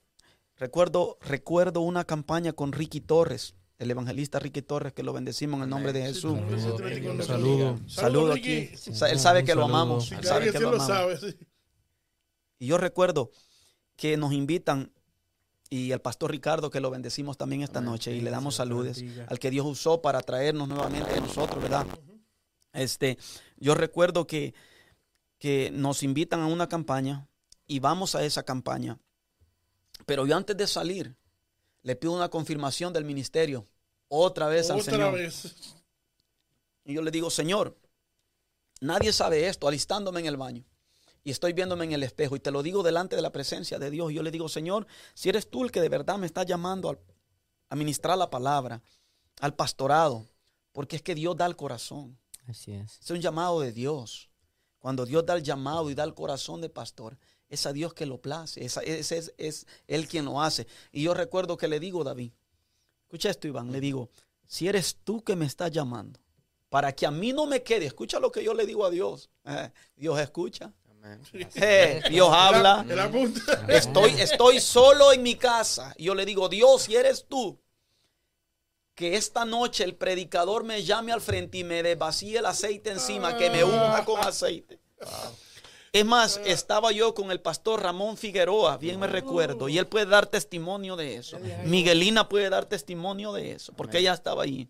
recuerdo, recuerdo una campaña con Ricky Torres, el evangelista Ricky Torres, que lo bendecimos en el nombre de Jesús. Un Saludo. Saludo aquí. Él sabe que lo amamos. Él sabe que lo amamos. Y yo recuerdo que nos invitan y el pastor Ricardo, que lo bendecimos también esta noche y le damos saludes al que Dios usó para traernos nuevamente a nosotros, ¿verdad? Este, yo recuerdo que, que nos invitan a una campaña y vamos a esa campaña. Pero yo antes de salir, le pido una confirmación del ministerio, otra vez al Otra Señor. vez. Y yo le digo, Señor, nadie sabe esto, alistándome en el baño. Y estoy viéndome en el espejo y te lo digo delante de la presencia de Dios. Y yo le digo, Señor, si eres tú el que de verdad me está llamando al- a ministrar la palabra, al pastorado, porque es que Dios da el corazón. Así es. Es un llamado de Dios. Cuando Dios da el llamado y da el corazón de pastor, es a Dios que lo place. Esa- Ese es, es Él quien lo hace. Y yo recuerdo que le digo, David, escucha esto, Iván, le digo, si eres tú que me estás llamando, para que a mí no me quede, escucha lo que yo le digo a Dios. Eh, Dios escucha. Eh, Dios habla. Estoy, estoy solo en mi casa. Y yo le digo, Dios, si eres tú, que esta noche el predicador me llame al frente y me desvacíe el aceite encima, que me unja con aceite. Es más, estaba yo con el pastor Ramón Figueroa, bien me recuerdo, y él puede dar testimonio de eso. Miguelina puede dar testimonio de eso, porque ella estaba ahí.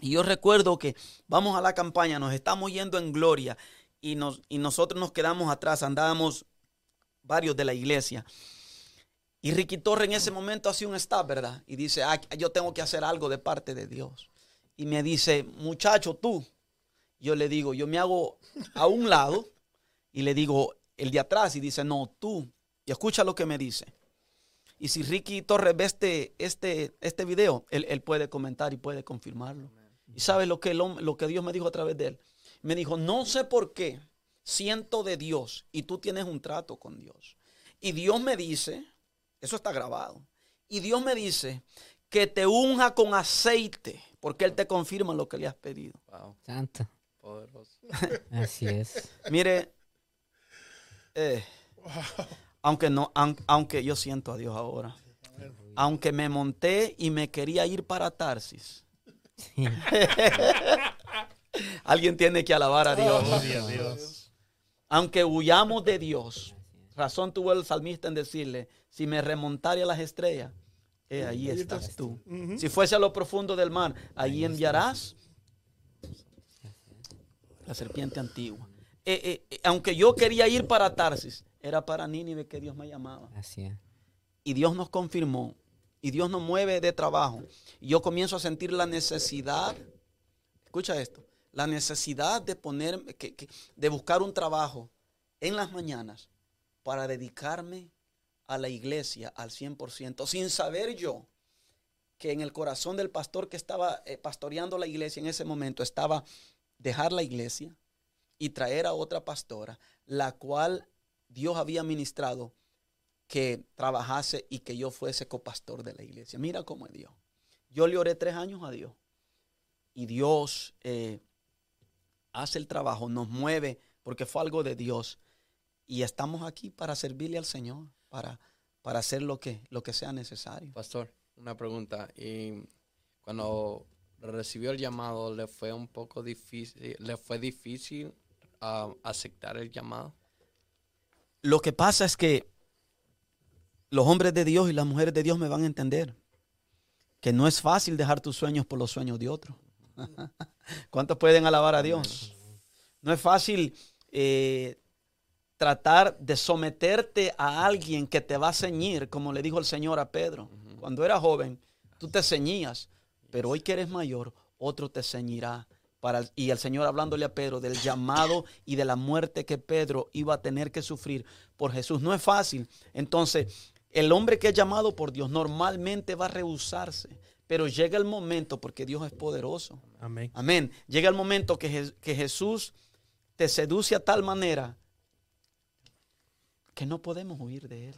Y yo recuerdo que vamos a la campaña, nos estamos yendo en gloria y, nos, y nosotros nos quedamos atrás, andábamos varios de la iglesia. Y Ricky Torre en ese momento hace un stop, ¿verdad? Y dice, "Ah, yo tengo que hacer algo de parte de Dios. Y me dice, muchacho, tú. Yo le digo, yo me hago a un lado y le digo, el de atrás. Y dice, no, tú. Y escucha lo que me dice. Y si Ricky Torres ve este, este, este video, él, él puede comentar y puede confirmarlo. ¿Y sabe lo que, lo que Dios me dijo a través de él? Me dijo, no sé por qué siento de Dios y tú tienes un trato con Dios. Y Dios me dice, eso está grabado, y Dios me dice que te unja con aceite, porque Él te confirma lo que le has pedido. Wow, Santo. poderoso. [LAUGHS] Así es. Mire, eh, aunque no, aun- aunque yo siento a Dios ahora, aunque me monté y me quería ir para Tarsis, [LAUGHS] alguien tiene que alabar a Dios. Gloria a Dios. Aunque huyamos de Dios, razón tuvo el salmista en decirle, si me remontare a las estrellas, eh, ahí estás tú. Si fuese a lo profundo del mar, allí enviarás la serpiente antigua. Eh, eh, eh, aunque yo quería ir para Tarsis, era para Nínive que Dios me llamaba. Así es. Y Dios nos confirmó. Y Dios nos mueve de trabajo. Y yo comienzo a sentir la necesidad. escucha esto, la necesidad de poner, que- que- de buscar un trabajo en las mañanas para dedicarme a la iglesia al 100%, sin saber yo que en el corazón del pastor que estaba eh, pastoreando la iglesia en ese momento estaba dejar la iglesia y traer a otra pastora, la cual Dios había ministrado que trabajase y que yo fuese copastor de la iglesia. Mira cómo es Dios. Yo le oré tres años a Dios y Dios eh, hace el trabajo, nos mueve porque fue algo de Dios y estamos aquí para servirle al Señor, para, para hacer lo que, lo que sea necesario. Pastor, una pregunta. Y cuando recibió el llamado, ¿le fue un poco difícil, le fue difícil aceptar el llamado? Lo que pasa es que los hombres de Dios y las mujeres de Dios me van a entender que no es fácil dejar tus sueños por los sueños de otros. [LAUGHS] ¿Cuántos pueden alabar a Dios? No es fácil eh, tratar de someterte a alguien que te va a ceñir, como le dijo el Señor a Pedro. Cuando era joven, tú te ceñías, pero hoy que eres mayor, otro te ceñirá. Para, el- y el Señor hablándole a Pedro del llamado y de la muerte que Pedro iba a tener que sufrir por Jesús. No es fácil. Entonces, el hombre que es llamado por Dios normalmente va a rehusarse, pero llega el momento, porque Dios es poderoso. Amén. Amén. Llega el momento que, Je- que Jesús te seduce a tal manera que no podemos huir de Él.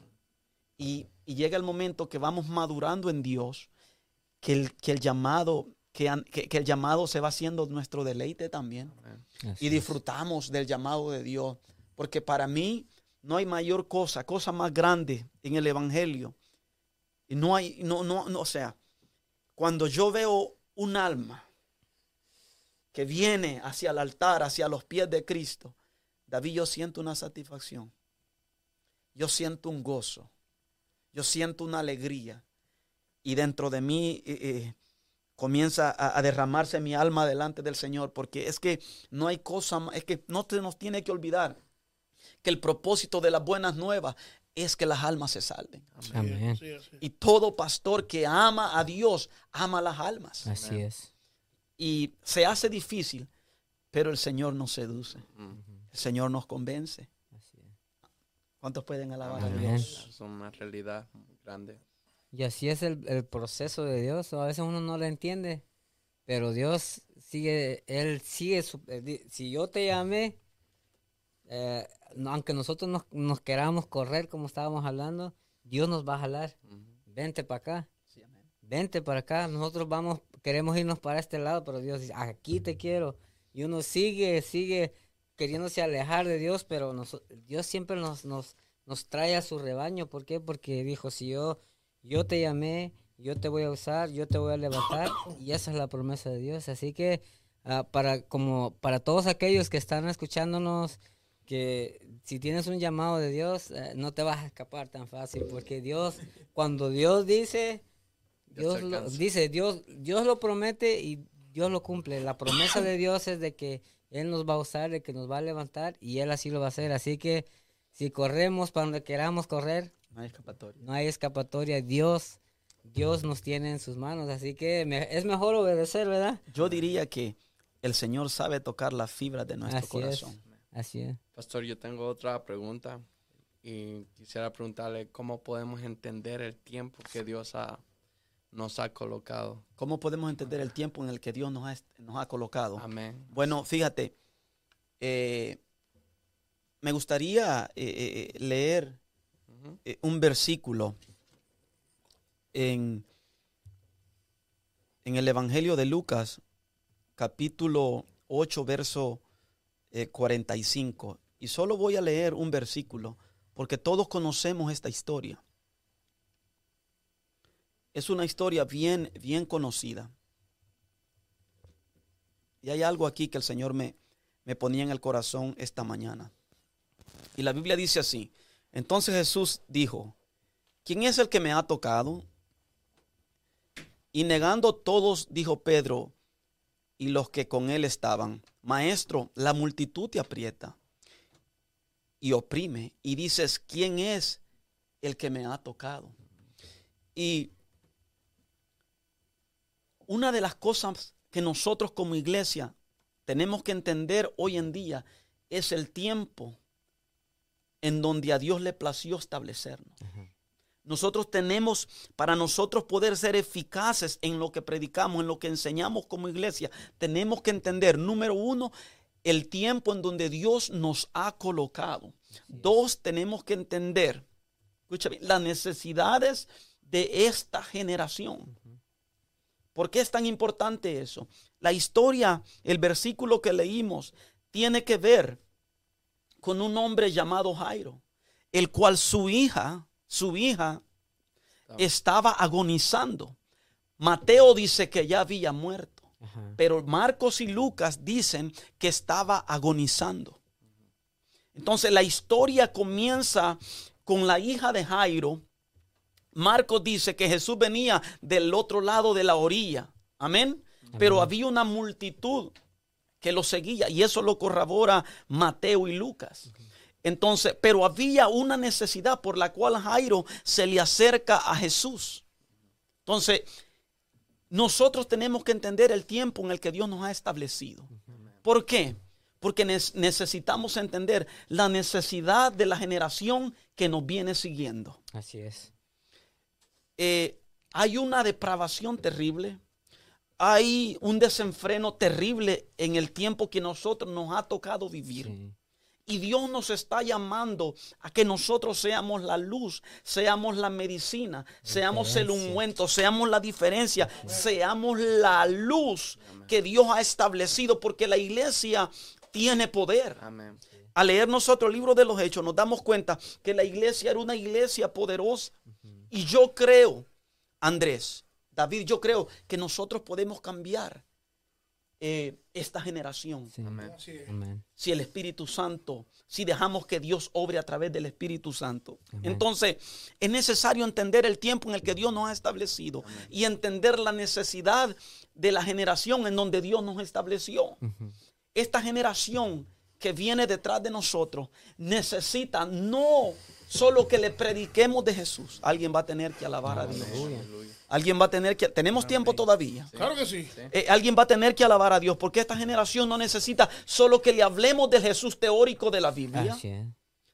Y, y llega el momento que vamos madurando en Dios, que el, que el llamado, que, an- que- que el llamado se va haciendo nuestro deleite también. Y disfrutamos del llamado de Dios. Porque para mí no hay mayor cosa, cosa más grande en el Evangelio. Y no hay, no, no, no, o sea, cuando yo veo un alma que viene hacia el altar, hacia los pies de Cristo, David, yo siento una satisfacción. Yo siento un gozo. Yo siento una alegría. Y dentro de mí eh, eh, comienza a, a derramarse mi alma delante del Señor, porque es que no hay cosa más, es que no te nos tiene que olvidar que el propósito de las buenas nuevas es que las almas se salven. Amén. Y todo pastor que ama a Dios ama las almas. Así es. Y se hace difícil, pero el Señor nos seduce. El Señor nos convence. Así es. ¿Cuántos pueden alabar a. Dios? Es una realidad muy grande. Y así es el, el proceso de Dios. A veces uno no lo entiende, pero Dios sigue, Él sigue. su- eh, si yo te llamé, eh, aunque nosotros nos, nos queramos correr como estábamos hablando, Dios nos va a jalar. Vente para acá, Sí, vente para acá. Nosotros vamos, queremos irnos para este lado, pero Dios dice, aquí te quiero. Y uno sigue, sigue queriéndose alejar de Dios, pero nos- Dios siempre nos, nos, nos trae a su rebaño. ¿Por qué? Porque dijo, si yo, yo te llamé, yo te voy a usar, yo te voy a levantar, [COUGHS] y esa es la promesa de Dios. Así que ah, para, como, para todos aquellos que están escuchándonos, que si tienes un llamado de Dios, eh, no te vas a escapar tan fácil, porque Dios, cuando Dios dice, Dios Dios lo, alcanza. dice, Dios, Dios lo promete y Dios lo cumple. La promesa de Dios es de que Él nos va a usar, de que nos va a levantar y Él así lo va a hacer. Así que si corremos para donde queramos correr, No hay escapatoria. no hay escapatoria. Dios, Dios nos tiene en sus manos. Así que me- es mejor obedecer, ¿verdad? Yo diría que el Señor sabe tocar las fibras de nuestro Así corazón. es. Así es. Pastor, yo tengo otra pregunta y quisiera preguntarle cómo podemos entender el tiempo que Dios ha, nos ha colocado. ¿Cómo podemos entender el tiempo en el que Dios nos ha, est- nos ha colocado? Amén. Bueno, fíjate, eh, me gustaría eh, eh, leer. Eh, un versículo en, en el Evangelio de Lucas, capítulo 8, verso eh, 45. Y solo voy a leer un versículo, porque todos conocemos esta historia. Es una historia bien, bien conocida. Y hay algo aquí que el Señor me, me ponía en el corazón esta mañana. Y la Biblia dice así. Entonces Jesús dijo, ¿quién es el que me ha tocado? Y negando todos, dijo Pedro y los que con él estaban, Maestro, la multitud te aprieta y oprime y dices, ¿quién es el que me ha tocado? Y una de las cosas que nosotros como iglesia tenemos que entender hoy en día es el tiempo en donde a Dios le plació establecernos. Nosotros tenemos, para nosotros poder ser eficaces en lo que predicamos, en lo que enseñamos como iglesia, tenemos que entender, número uno, el tiempo en donde Dios nos ha colocado. Dos, tenemos que entender, escucha bien, las necesidades de esta generación. ¿Por qué es tan importante eso? La historia, el versículo que leímos, tiene que ver con un hombre llamado Jairo, el cual su hija, su hija, estaba agonizando. Mateo dice que ya había muerto, pero Marcos y Lucas dicen que estaba agonizando. Entonces la historia comienza con la hija de Jairo. Marcos dice que Jesús venía del otro lado de la orilla. Amén. Pero había una multitud que lo seguía y eso lo corrobora Mateo y Lucas. Entonces, pero había una necesidad por la cual Jairo se le acerca a Jesús. Entonces, nosotros tenemos que entender el tiempo en el que Dios nos ha establecido. ¿Por qué? Porque necesitamos entender la necesidad de la generación que nos viene siguiendo. Así es. Eh, hay una depravación terrible. Hay un desenfreno terrible en el tiempo que nosotros nos ha tocado vivir. Y Dios nos está llamando a que nosotros seamos la luz, seamos la medicina, seamos el ungüento, seamos la diferencia, seamos la luz que Dios ha establecido, porque la iglesia tiene poder. Al leer nosotros el libro de los Hechos, nos damos cuenta que la iglesia era una iglesia poderosa. Y yo creo, Andrés, David, yo creo que nosotros podemos cambiar eh, esta generación. Si el Espíritu Santo, si dejamos que Dios obre a través del Espíritu Santo. Entonces, es necesario entender el tiempo en el que Dios nos ha establecido y entender la necesidad de la generación en donde Dios nos estableció. Esta generación que viene detrás de nosotros necesita no solo que le prediquemos de Jesús. Alguien va a tener que alabar a Dios. Alguien va a tener que... Tenemos tiempo todavía. Claro que sí. Eh, alguien va a tener que alabar a Dios porque esta generación no necesita solo que le hablemos del Jesús teórico de la Biblia,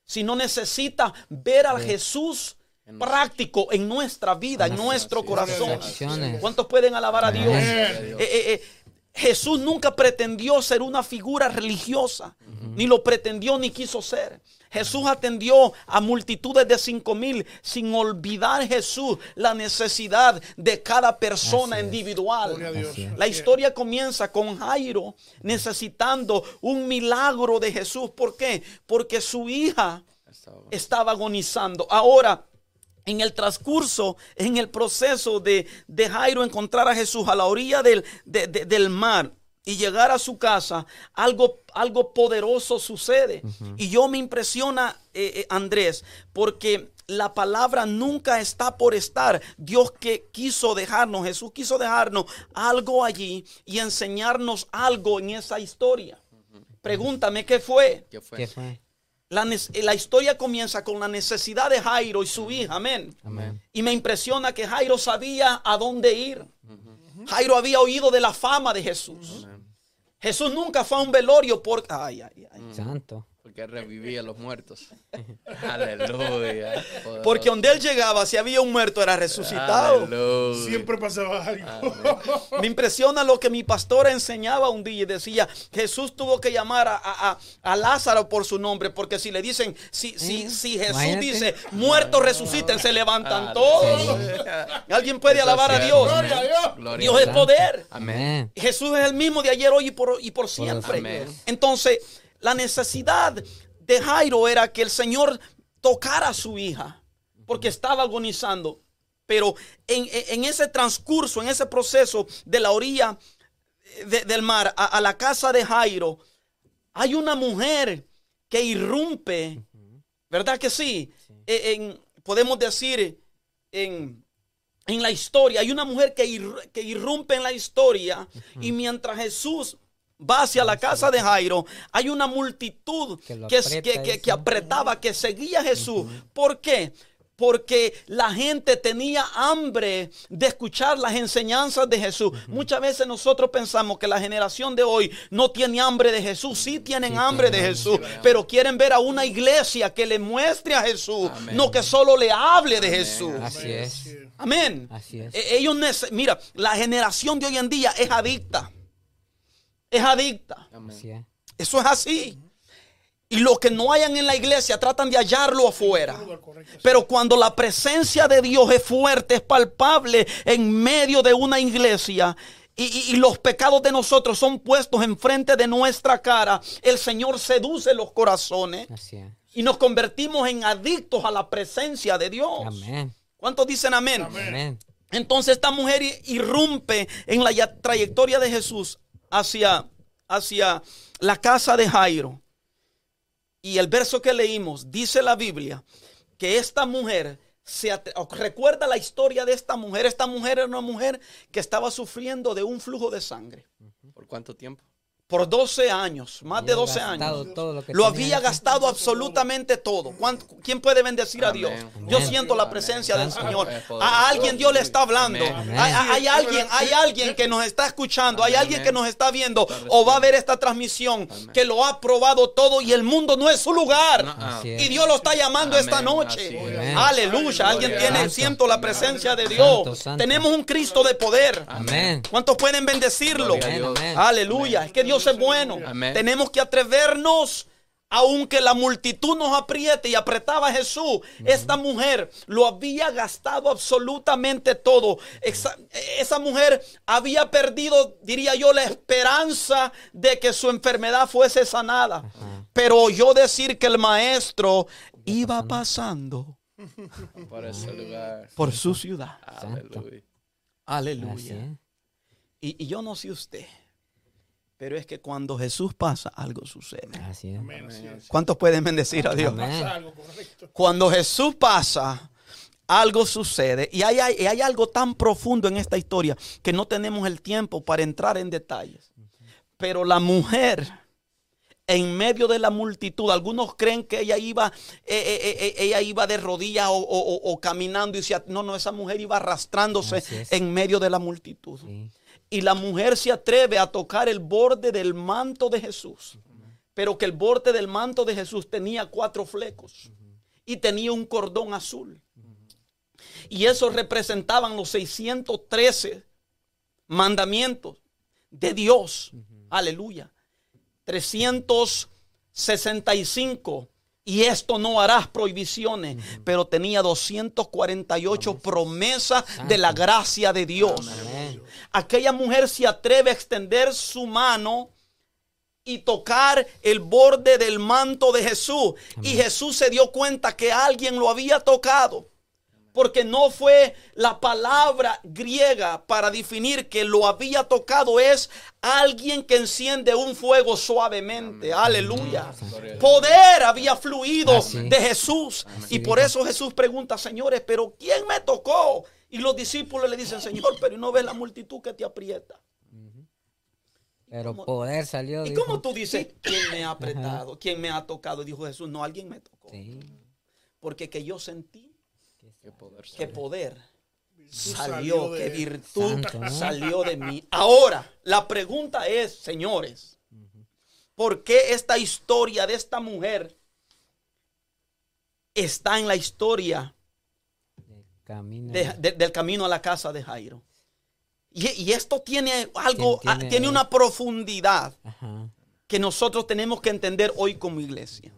sino necesita ver al Jesús práctico en nuestra vida, en nuestro corazón. ¿Cuántos pueden alabar a Dios? Eh, eh, Jesús nunca pretendió ser una figura religiosa, ni lo pretendió ni quiso ser. Jesús atendió a multitudes de cinco mil sin olvidar Jesús la necesidad de cada persona individual. La historia comienza con Jairo necesitando un milagro de Jesús. ¿Por qué? Porque su hija estaba agonizando. Ahora, en el transcurso, en el proceso de, Jairo encontrar a Jesús a la orilla del, del mar, y llegar a su casa, algo, algo poderoso sucede. Y yo me impresiona, eh, eh, Andrés, porque la palabra nunca está por estar. Dios que quiso dejarnos, Jesús quiso dejarnos algo allí y enseñarnos algo en esa historia. Pregúntame, ¿qué fue? ¿Qué fue? La, la, historia comienza con la necesidad de Jairo y su hija, amén. Y me impresiona que Jairo sabía a dónde ir. Jairo había oído de la fama de Jesús. Jesús nunca fue a un velorio por... Ay, ay, ay. Santo. Porque revivía a los muertos. [LAUGHS] Aleluya. Porque donde él llegaba, si había un muerto, era resucitado. Siempre pasaba algo. Me impresiona lo que mi pastora enseñaba un día y decía, Jesús tuvo que llamar a, Lázaro por su nombre, porque si le dicen, si, si, si Jesús dice, muertos resuciten, se levantan todos. Alguien puede alabar a Dios. Dios es poder. Amén. Jesús es el mismo de ayer, hoy y por, y por siempre. Entonces, la necesidad de Jairo era que el Señor tocara a su hija, porque estaba agonizando. Pero en, ese transcurso, en ese proceso de la orilla del mar a, la casa de Jairo, hay una mujer que irrumpe, ¿verdad que sí? E, podemos decir en, la historia, hay una mujer que, que irrumpe en la historia y mientras Jesús va hacia la casa de Jairo, hay una multitud que, que, apretaba, que seguía a Jesús. ¿Por qué? porque la gente tenía hambre de escuchar las enseñanzas de Jesús. Muchas veces nosotros pensamos que la generación de hoy no tiene hambre de Jesús, sí tienen hambre de Jesús, pero quieren ver a una iglesia que le muestre a Jesús, Amén. no que solo le hable de Jesús. Así es. Amén. Así es. E- Ellos, mira, la generación de hoy en día es adicta. Es adicta. Amén. Así es. Eso es así. Y lo que no hayan en la iglesia tratan de hallarlo afuera. Pero cuando la presencia de Dios es fuerte, es palpable en medio de una iglesia. Y, y- y los pecados de nosotros son puestos enfrente de nuestra cara. El Señor seduce los corazones Así es. y nos convertimos en adictos a la presencia de Dios. Amén. ¿Cuántos dicen amén? Amén. Entonces esta mujer irrumpe en la trayectoria de Jesús hacia, hacia la casa de Jairo. Y el verso que leímos dice la Biblia que esta mujer se recuerda la historia de esta mujer. Esta mujer era una mujer que estaba sufriendo de un flujo de sangre ¿Por cuánto tiempo? Por 12 años, más de Había 12 gastado años. todo lo que Lo tenía. había gastado absolutamente todo. ¿Cuán- ¿Quién puede bendecir a Dios? Yo siento la Amén. presencia del. Señor. A alguien Dios le está hablando. Hay, alguien, hay alguien que nos está escuchando, hay alguien que nos está viendo o va a ver esta transmisión que lo ha probado todo y el mundo no es su lugar. Ah. Y Dios lo está llamando esta noche. Aleluya. Alguien tiene, siento la presencia de Dios. Tenemos un Cristo de poder. Amén. ¿Cuántos pueden bendecirlo? Aleluya. Es que Dios es bueno. Amén. Tenemos que atrevernos. Aunque la multitud nos apriete y apretaba a Jesús, esta mujer lo había gastado absolutamente todo. Esa, esa mujer había perdido, diría yo, la esperanza de que su enfermedad fuese sanada. Pero oyó decir que el maestro iba pasando Por ese lugar. por su ciudad. Aleluya. Aleluya. Y, y yo no sé usted, pero es que cuando Jesús pasa, algo sucede. Así es. Amén, así es. ¿Cuántos pueden bendecir a Dios? Amén. Cuando Jesús pasa, algo sucede. Y hay, hay- hay algo tan profundo en esta historia que no tenemos el tiempo para entrar en detalles. Pero la mujer, en medio de la multitud, algunos creen que ella iba, eh, eh, eh, ella iba de rodillas o, o- o- o caminando. Y se- no, no, esa mujer iba arrastrándose en medio de la multitud. Sí. Y la mujer se atreve a tocar el borde del manto de Jesús. Pero que el borde del manto de Jesús tenía cuatro flecos y tenía un cordón azul. Y eso representaban los 613 mandamientos de Dios. Aleluya. 365. Y esto no harás prohibiciones, pero tenía 248 promesas de la gracia de Dios. Amén. Aquella mujer se atreve a extender su mano y tocar el borde del manto de Jesús. Y Jesús se dio cuenta que alguien lo había tocado. Porque no fue la palabra griega para definir que lo había tocado, es alguien que enciende un fuego suavemente. Aleluya. Poder había fluido Así. de Jesús. Y por eso Jesús pregunta, señores, pero ¿quién me tocó? Y los discípulos le dicen, Señor, pero ¿no ves la multitud que te aprieta? Pero cómo- poder salió. ¿Y cómo tú dices, quién me ha apretado? ¿Quién me ha tocado? Dijo Jesús, no, alguien me tocó. Sí. Porque que yo sentí Qué poder. que poder salió que virtud Santo, ¿no? salió de mí. Ahora, la pregunta es, señores, ¿por qué esta historia de esta mujer está en la historia Camina. de- de- del camino a la casa de Jairo? Y, y esto tiene algo, Tiene- ah, tiene una profundidad Ajá. que nosotros tenemos que entender hoy como iglesia.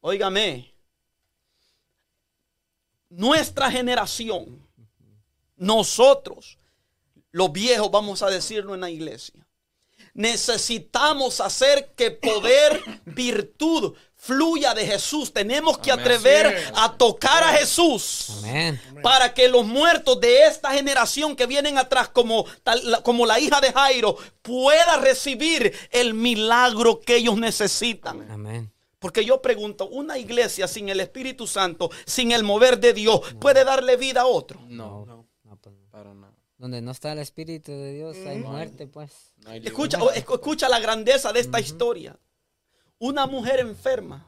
Óigame, nuestra generación, nosotros, los viejos, vamos a decirlo en la iglesia, necesitamos hacer que poder, [COUGHS] virtud fluya de Jesús. Tenemos que Amén. atrever a tocar a Jesús Amén. para que los muertos de esta generación que vienen atrás, como, como la hija de Jairo, pueda recibir el milagro que ellos necesitan. Amén. Porque yo pregunto, ¿una iglesia sin el Espíritu Santo, sin el mover de Dios, puede darle vida a otro? No, No, pues no. para nada. Donde no está el Espíritu de Dios hay muerte, pues. No hay Escucha, escucha la grandeza de esta historia. Una mujer enferma,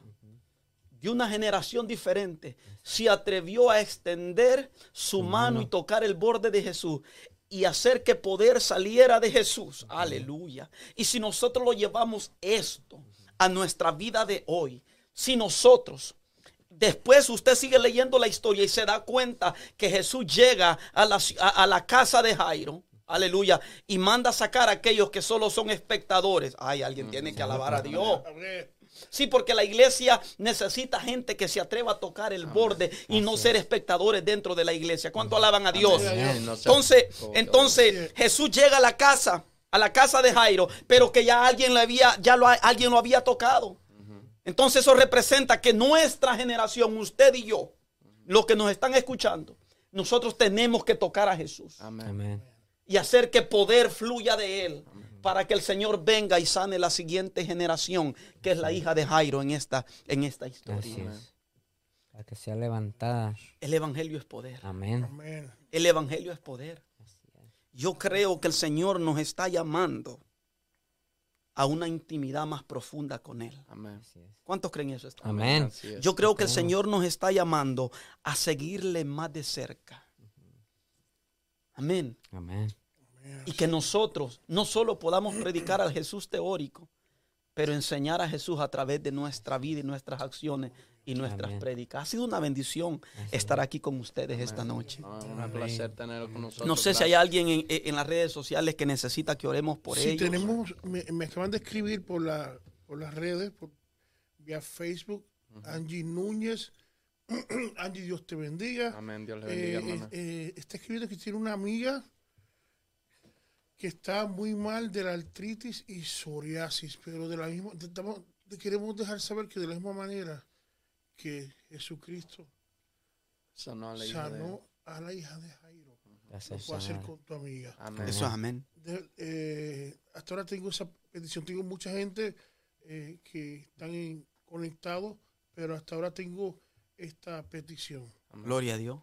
de una generación diferente se atrevió a extender su mano y tocar el borde de Jesús y hacer que poder saliera de Jesús. Aleluya. Y si nosotros lo llevamos esto a nuestra vida de hoy, si nosotros Después usted sigue leyendo la historia y se da cuenta que Jesús llega a la, a- a la casa de Jairo. Aleluya. Y manda a sacar a aquellos que solo son espectadores. Ay, alguien tiene que alabar a Dios. [LAUGHS] Sí, porque la iglesia necesita gente que se atreva a tocar el borde y no ser espectadores dentro de la iglesia. ¿Cuánto alaban a Dios? Amén. Entonces, entonces Jesús llega a la casa, a la casa de Jairo, pero que ya alguien lo había, ya lo, alguien lo había tocado. Entonces eso representa que nuestra generación, usted y yo, los que nos están escuchando, nosotros tenemos que tocar a Jesús Amén. Y hacer que poder fluya de él para que el Señor venga y sane la siguiente generación, que es la hija de Jairo en esta, en esta historia. es. Para que sea levantada. El Evangelio es poder. Amén. amén. El Evangelio es poder. Yo creo que el Señor nos está llamando a una intimidad más profunda con Él. Amén. ¿Cuántos creen eso? esta? Amén. Es. Yo creo que el Señor nos está llamando a seguirle más de cerca. Amén. Amén. Y que nosotros no solo podamos predicar al Jesús teórico, pero enseñar a Jesús a través de nuestra vida y nuestras acciones y nuestras Amén. prédicas. Ha sido una bendición estar aquí con ustedes esta noche. No, es un placer tenerlo con nosotros. No sé si hay alguien en, en las redes sociales que necesita que oremos por Si ellos. tenemos, me, me acaban de escribir por, la, por las redes, por, vía Facebook, Angie Núñez. [CLEARS THROAT] Angie, Dios te bendiga. Amén. Dios le Eh, bendiga, eh, hermana. eh, está escribiendo que tiene una amiga que está muy mal de la artritis y psoriasis, pero de la misma, de- queremos dejar saber que de la misma manera que Jesucristo Sanó a la hija de a la hija de Jairo, lo puede hacer con tu amiga. Amén. Eso es amén. De- eh, hasta ahora tengo esa petición, tengo mucha gente eh, que están en- conectados, pero hasta ahora tengo esta petición. Amén. Gloria a Dios.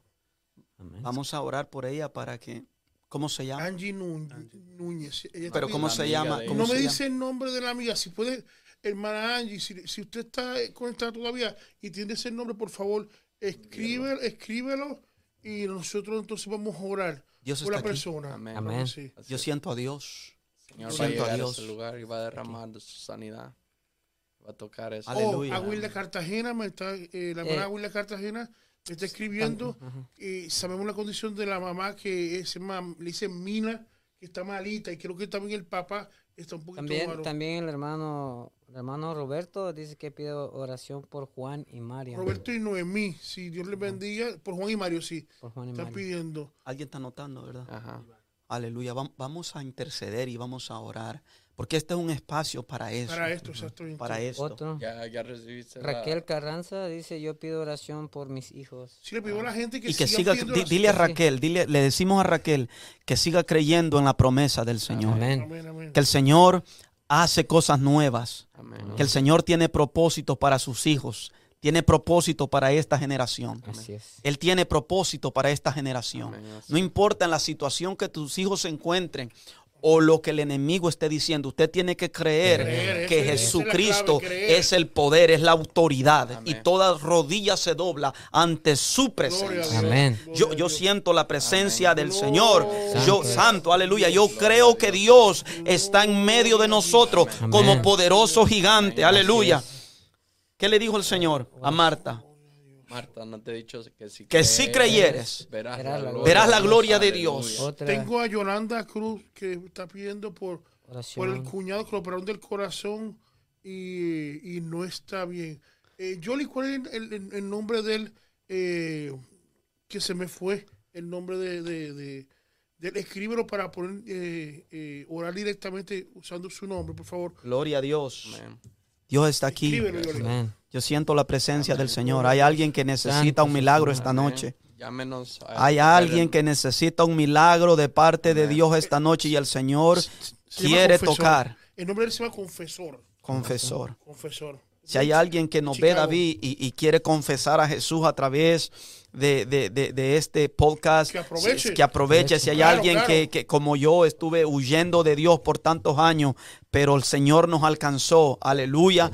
Amén. Vamos a orar por ella para que... ¿Cómo se llama? Angie Núñez. Núñez, ella Pero ¿cómo se llama? de ¿Cómo no se me llama? dice el nombre de la amiga. Si puede, hermana Angie, si, si usted está conectada todavía y tiene ese nombre, por favor, escribe, escríbelo y nosotros entonces vamos a orar Dios por la aquí. persona. Amén. Amén. Sí. Yo siento a Dios. Señor va a siento a llegar a Dios. ese lugar y va a derramar de su sanidad. Va a tocar eso. Oh, Aleluya. Cartagena, me está, eh, la Eh. hermana Aguilda Cartagena está escribiendo. y sabemos la condición de la mamá que es, mam- le dicen Mina, que está malita. Y creo que también el papá está un poquito También, malo. también el hermano, el hermano Roberto dice que pide oración por Juan y Mario. Roberto y Noemí, si Dios les bendiga. Por Juan y Mario, sí. Por Juan y Están Mario. pidiendo. Alguien está notando, ¿verdad? Ajá. Aleluya. Vam- Vamos a interceder y vamos a orar. Porque este es un espacio para eso. Para esto, exactamente. Para esto. Otro. Ya, ya recibiste la- Raquel Carranza dice, yo pido oración por mis hijos. Sí le pidió a la gente que Y que sigan siga, oración. dile a. Raquel, dile, le decimos a Raquel que siga creyendo en la promesa del Señor. Amén. Amén, amén. Que el Señor hace cosas nuevas. Amén. Que el Señor tiene propósitos para sus hijos. Tiene propósito para esta generación. Así es. Él tiene propósito para esta generación. Amén, No importa en la situación que tus hijos se encuentren o lo que el enemigo esté diciendo, usted tiene que creer Creer, que Jesucristo clave, creer. es el poder, es la autoridad y toda rodilla se dobla ante su presencia. Amén. Yo, yo siento la presencia Amén. del Señor. Yo, Santo. aleluya. Yo creo que Dios está en medio de nosotros Amén. como poderoso gigante. Aleluya. ¿Qué le dijo el Señor a Marta? Marta, no te he dicho que si Que si creyeres, verás, verás la gloria, verás la de Dios. gloria de Aleluya. Dios. Otra Tengo a Yolanda Cruz que está pidiendo por, por el cuñado que lo operaron del corazón y, y no está bien. Eh, Yoli, ¿cuál es el, el- el nombre de él? Eh, que se me fue el nombre de, de, de- del escríbelo para poner eh, eh, orar directamente usando su nombre, por favor. Gloria a Dios. Dios está aquí. Escríbelo, Yoli. Yo siento la presencia del Señor. Hay alguien que necesita un milagro esta noche. Llámenos a- Hay alguien que necesita un milagro de parte de Dios esta noche y el Señor quiere tocar. El nombre de él se llama Confesor. Confesor. Confesor. Si hay alguien que nos ve, Chicago. David, y, y quiere confesar a Jesús a través de, de- de- de este podcast, Que aproveche. si- que aproveche. Si hay Claro, alguien claro. Que, que como yo estuve huyendo de Dios por tantos años, pero el Señor nos alcanzó, aleluya.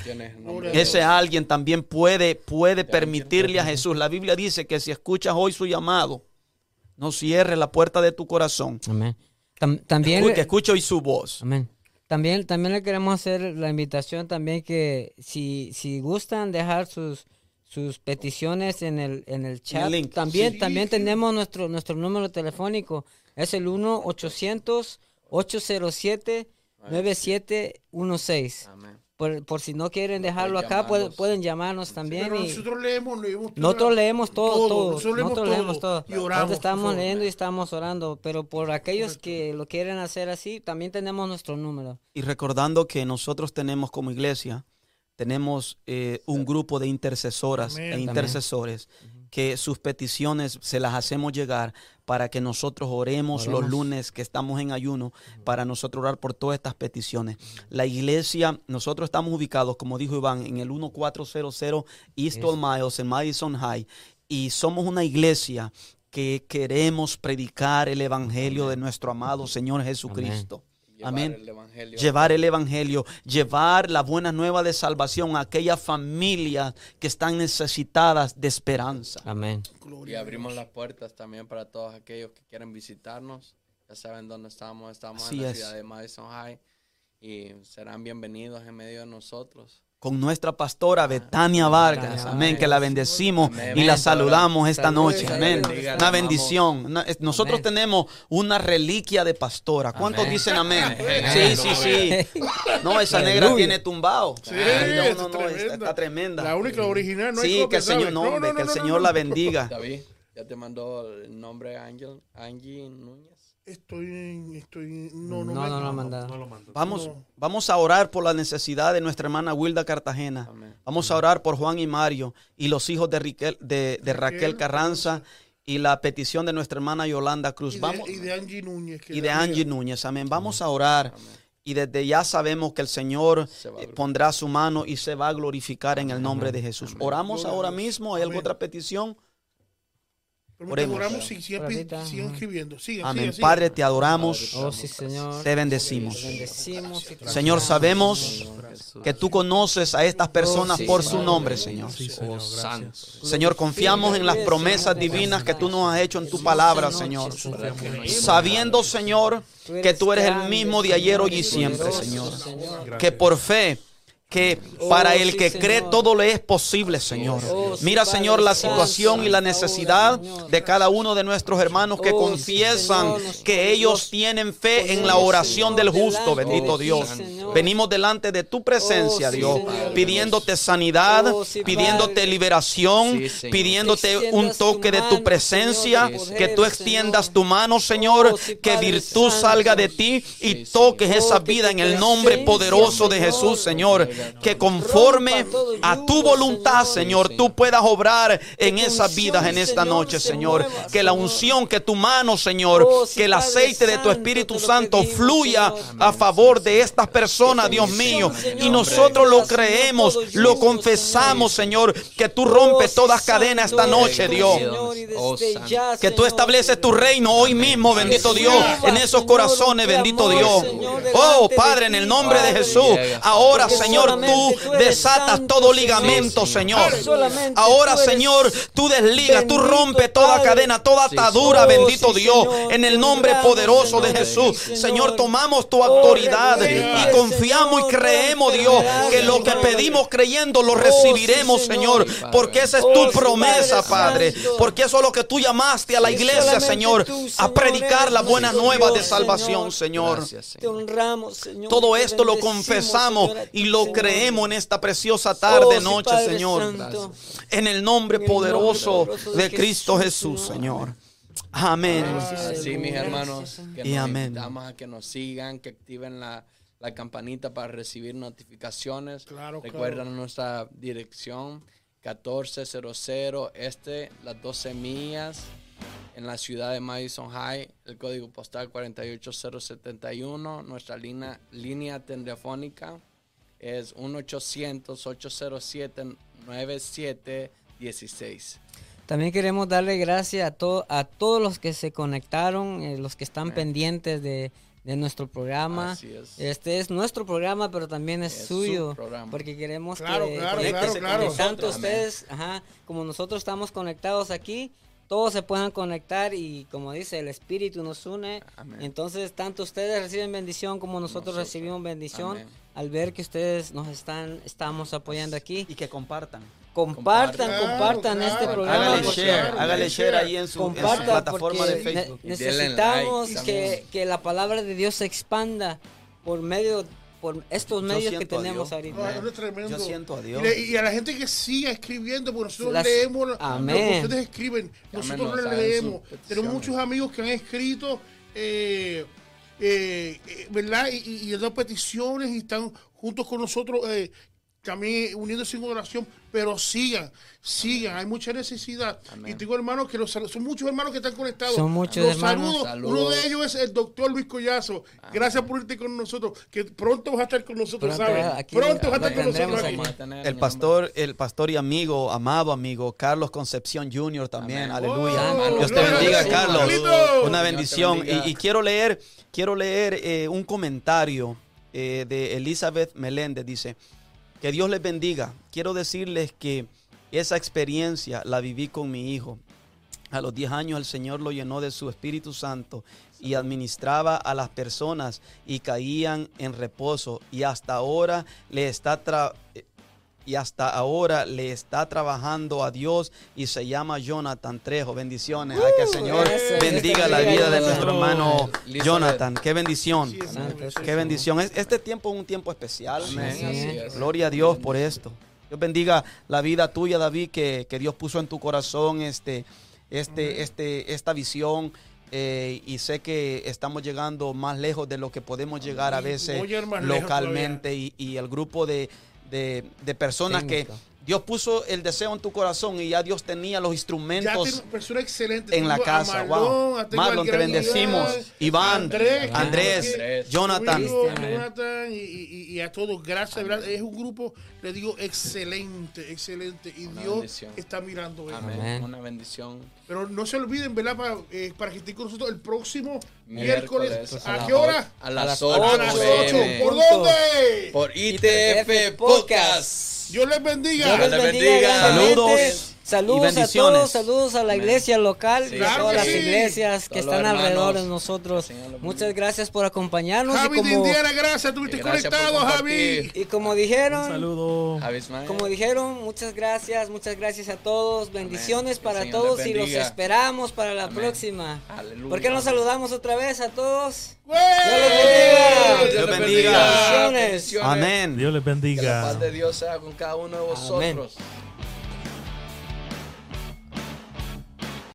Ese alguien también puede, puede permitirle a Jesús. La Biblia dice que si escuchas hoy su llamado, no cierres la puerta de tu corazón. Amén. Tam- también, Que escuche hoy su voz. Amén. También, también le queremos hacer la invitación también que si, si gustan dejar sus, sus peticiones en el, en el chat, también, Sí, también sí. tenemos nuestro, nuestro número telefónico. Es el 1-800-807-9716. Amén. Por, por si no quieren dejarlo pueden acá, pueden, llamarnos. pueden llamarnos también. Pero y- nosotros leemos, leemos todo. nosotros leemos todo, todo. Nosotros leemos Nosotros leemos todo. todo. Y oramos. estamos favor. leyendo y estamos orando. Pero por aquellos que lo quieren hacer así, también tenemos nuestro número. Y recordando que nosotros tenemos como iglesia, tenemos eh, un grupo de intercesoras Amén. e Amén. Que sus peticiones se las hacemos llegar para que nosotros oremos, los lunes que estamos en ayuno, para nosotros orar por todas estas peticiones. La iglesia, nosotros estamos ubicados, como dijo Iván, en el 1400 East Old Miles, en Madison High, y somos una iglesia que queremos predicar el evangelio de nuestro amado Señor Jesucristo. Llevar Amén el evangelio. llevar el evangelio, llevar la buena nueva de salvación a aquellas familias que están necesitadas de esperanza. Amén. Y abrimos las puertas también para todos aquellos que quieren visitarnos. Ya saben dónde estamos. Estamos Así en la es. ciudad de Madison High. Y serán bienvenidos en medio de nosotros. Con nuestra pastora Betania Vargas, amén, que la bendecimos y la saludamos esta noche, amén. Una bendición. Nosotros tenemos una reliquia de pastora. ¿Cuántos dicen amén? Sí, sí, sí. No, esa negra tiene tumbado. Sí, no, no, no, está, tremenda. está tremenda. La única original, no Sí, que el Señor, ¿sabes? no, No, hombre, no, que el Señor la bendiga. David, ya te mandó el nombre Ángel, Angie Núñez. Estoy en, estoy en- no, no, No, me- no lo. No mando. Vamos, No. vamos a orar por la necesidad de nuestra hermana Wilda Cartagena. Amén. Vamos a orar por Juan y Mario y los hijos de, Riquel- de, de Raquel Raquel Carranza y la petición de nuestra hermana Yolanda Cruz. Y de, Vamos, y de Angie Núñez. que y de. Angie Núñez. Amén. Vamos a orar. Y desde ya sabemos que el Señor eh, pondrá su mano y se va a glorificar en el nombre de Jesús. Oramos Gloria ahora mismo. ¿Hay alguna otra petición? Permítame, Oremos. oramos, si- sigan, pi- Ahorita, sigan ajá. escribiendo. Sigan, Amén. Padre, te adoramos. Oh, sí, Señor. Te bendecimos. Te bendecimos y te Señor, sabemos que tú conoces a estas personas sí, por su nombre, Señor. Sí, Señor, Oh. Señor, confiamos en las promesas divinas que tú nos has hecho en tu palabra, Señor. Sabiendo, Señor, que tú eres el mismo de ayer, hoy y siempre, Señor. Que por fe, que para el que cree todo le es posible, Señor. Mira, Señor, la situación y la necesidad de cada uno de nuestros hermanos que confiesan que ellos tienen fe en la oración del justo, bendito Dios. Venimos delante de tu presencia, Dios, pidiéndote sanidad, pidiéndote liberación, pidiéndote un toque de tu presencia, que tú extiendas tu mano, Señor, que virtud salga de ti y toques esa vida en el nombre poderoso de Jesús, Señor. Que conforme a tu voluntad, Señor, tú puedas obrar en esas vidas en esta noche, Señor. Que la unción, que tu mano, Señor, que el aceite de tu Espíritu Santo fluya a favor de estas personas, Dios mío. Y nosotros lo creemos, lo confesamos, Señor, que tú rompes todas cadenas esta noche, Dios. Oh. Que tú estableces tu reino hoy mismo, bendito Dios, en esos corazones, bendito Dios. Oh, Padre, en el nombre de Jesús. Ahora, Señor, tú desatas todo ligamento, Señor. Ahora, Señor, tú desligas, tú rompes toda cadena, toda atadura, bendito Dios, en el nombre poderoso de Jesús. Señor, tomamos tu autoridad y confiamos y creemos, Dios, que lo que pedimos creyendo lo recibiremos, Señor, porque esa es tu promesa, Padre, porque eso es lo que tú llamaste a la iglesia, Señor, a predicar la buena nueva de salvación, Señor. Te honramos, Señor. Todo esto lo confesamos y lo Señor. Creemos en esta preciosa tarde, Oh, sí, noche, Señor. Santo. En el nombre En el nombre poderoso de de Cristo Jesús, Jesús, Señor. Señor. Amén. Así, mis hermanos, que Y nos amén. invitamos a que nos sigan, que activen la, la campanita para recibir notificaciones. Claro, Recuerden nuestra dirección 1400 Este, las 12 millas, en la ciudad de Madison High, el código postal 48071, nuestra línea, línea telefónica es 1-800-807-9716. También queremos darle gracias a, to- a todos los que se conectaron, eh, los que están Amén. pendientes de, de nuestro programa. Así es. Este es nuestro programa, pero también es, Es su suyo, programa. porque queremos Claro, que claro, claro, que claro. tanto ustedes, ajá, como nosotros estamos conectados aquí, todos se puedan conectar y como dice, el Espíritu nos une. Amén. Entonces, tanto ustedes reciben bendición como nosotros, Nosotros. recibimos bendición Amén. Al ver que ustedes nos están estamos apoyando aquí. Y que compartan. Compartan, Claro, compartan claro. este programa. Hágale share, claro, hágale share. ahí en su, en su comparta plataforma de ne- Facebook. Necesitamos like que, que la palabra de Dios se expanda por medio por estos medios que tenemos ahorita. No. Yo siento a Y, Dios. le- y a la gente que siga escribiendo, porque nosotros Las- leemos lo Amén. que ustedes escriben, nosotros lo leemos. Tenemos muchos amigos que han escrito, eh, eh, eh, ¿verdad? Y, y, y peticiones y están juntos con nosotros, eh, también uniéndose en oración, pero sigan, sigan, hay mucha necesidad. Amén. Y tengo hermanos que los son muchos hermanos que están conectados. Son muchos los hermanos. saludo. Saludos. Uno de ellos es el doctor Luis Collazo. Gracias por irte con nosotros, que pronto vas a estar con nosotros, Pronto ¿sabes? aquí pronto vas a estar con nosotros aquí. El pastor, el pastor y amigo, amado amigo, Carlos Concepción Jr. también, Amén. aleluya. Oh, Dios te bendiga, Carlos. Una bendición. bendiga. Y, y quiero leer, quiero leer eh, un comentario eh, de Elizabeth Meléndez. Dice, que Dios les bendiga. Quiero decirles que esa experiencia la viví con mi hijo. A los 10 años el Señor lo llenó de su Espíritu Santo y administraba a las personas y caían en reposo y hasta ahora le está tra- y hasta ahora le está trabajando a Dios y se llama Jonathan Trejo. Bendiciones. Ay, que el Señor bendiga la vida de nuestro hermano. Jonathan. Qué bendición. Sí, sí, Qué bendición. Es- Este tiempo es un tiempo especial. Sí. Gloria a Dios por esto. Dios bendiga la vida tuya, David, que, que Dios puso en tu corazón este, este, este, esta visión. eh, y sé que estamos llegando más lejos de lo que podemos llegar a veces localmente y, y el grupo de, de- personas que Dios puso el deseo en tu corazón y ya Dios tenía los instrumentos persona excelente. en la Tengo a casa. Marlon, Wow. Marlon, te bendecimos. Iván, Iván, Andrés, Andrés, Andrés, Jonathan. Amigo, Amén. Jonathan y, y- y a todos, gracias. ¿verdad? Es un grupo, le digo, excelente, excelente. Y Una Dios bendición. está mirando eso. Amén. Amén. Una bendición. Pero no se olviden, ¿verdad? Para, eh, para que estén con nosotros el próximo miércoles. Miércoles ¿A a qué hora? A las las 8 A las 8. p.m. ¿Por dónde? Por ITF ITF Podcast. Dios les bendiga. Dios les bendiga. Saludos Saludos a todos, saludos a la Amén. iglesia local Sí. y a todas las iglesias que están alrededor de nosotros. Muchas bendiga. gracias por acompañarnos Javi y de como, Indiana, gracias. Estuviste Gracias por conectado, Javi. y como dijeron, Saludo. Como dijeron, muchas gracias, muchas gracias a todos, bendiciones para todos les y los bendiga. esperamos para la Amén. próxima. Aleluya. ¿Por qué no saludamos otra vez a todos? ¡Güey! bendiga. Dios bendiga. Bendiciones. Bendiciones. Amén. Dios les Que la bendiga. paz de Dios sea con cada uno de vosotros.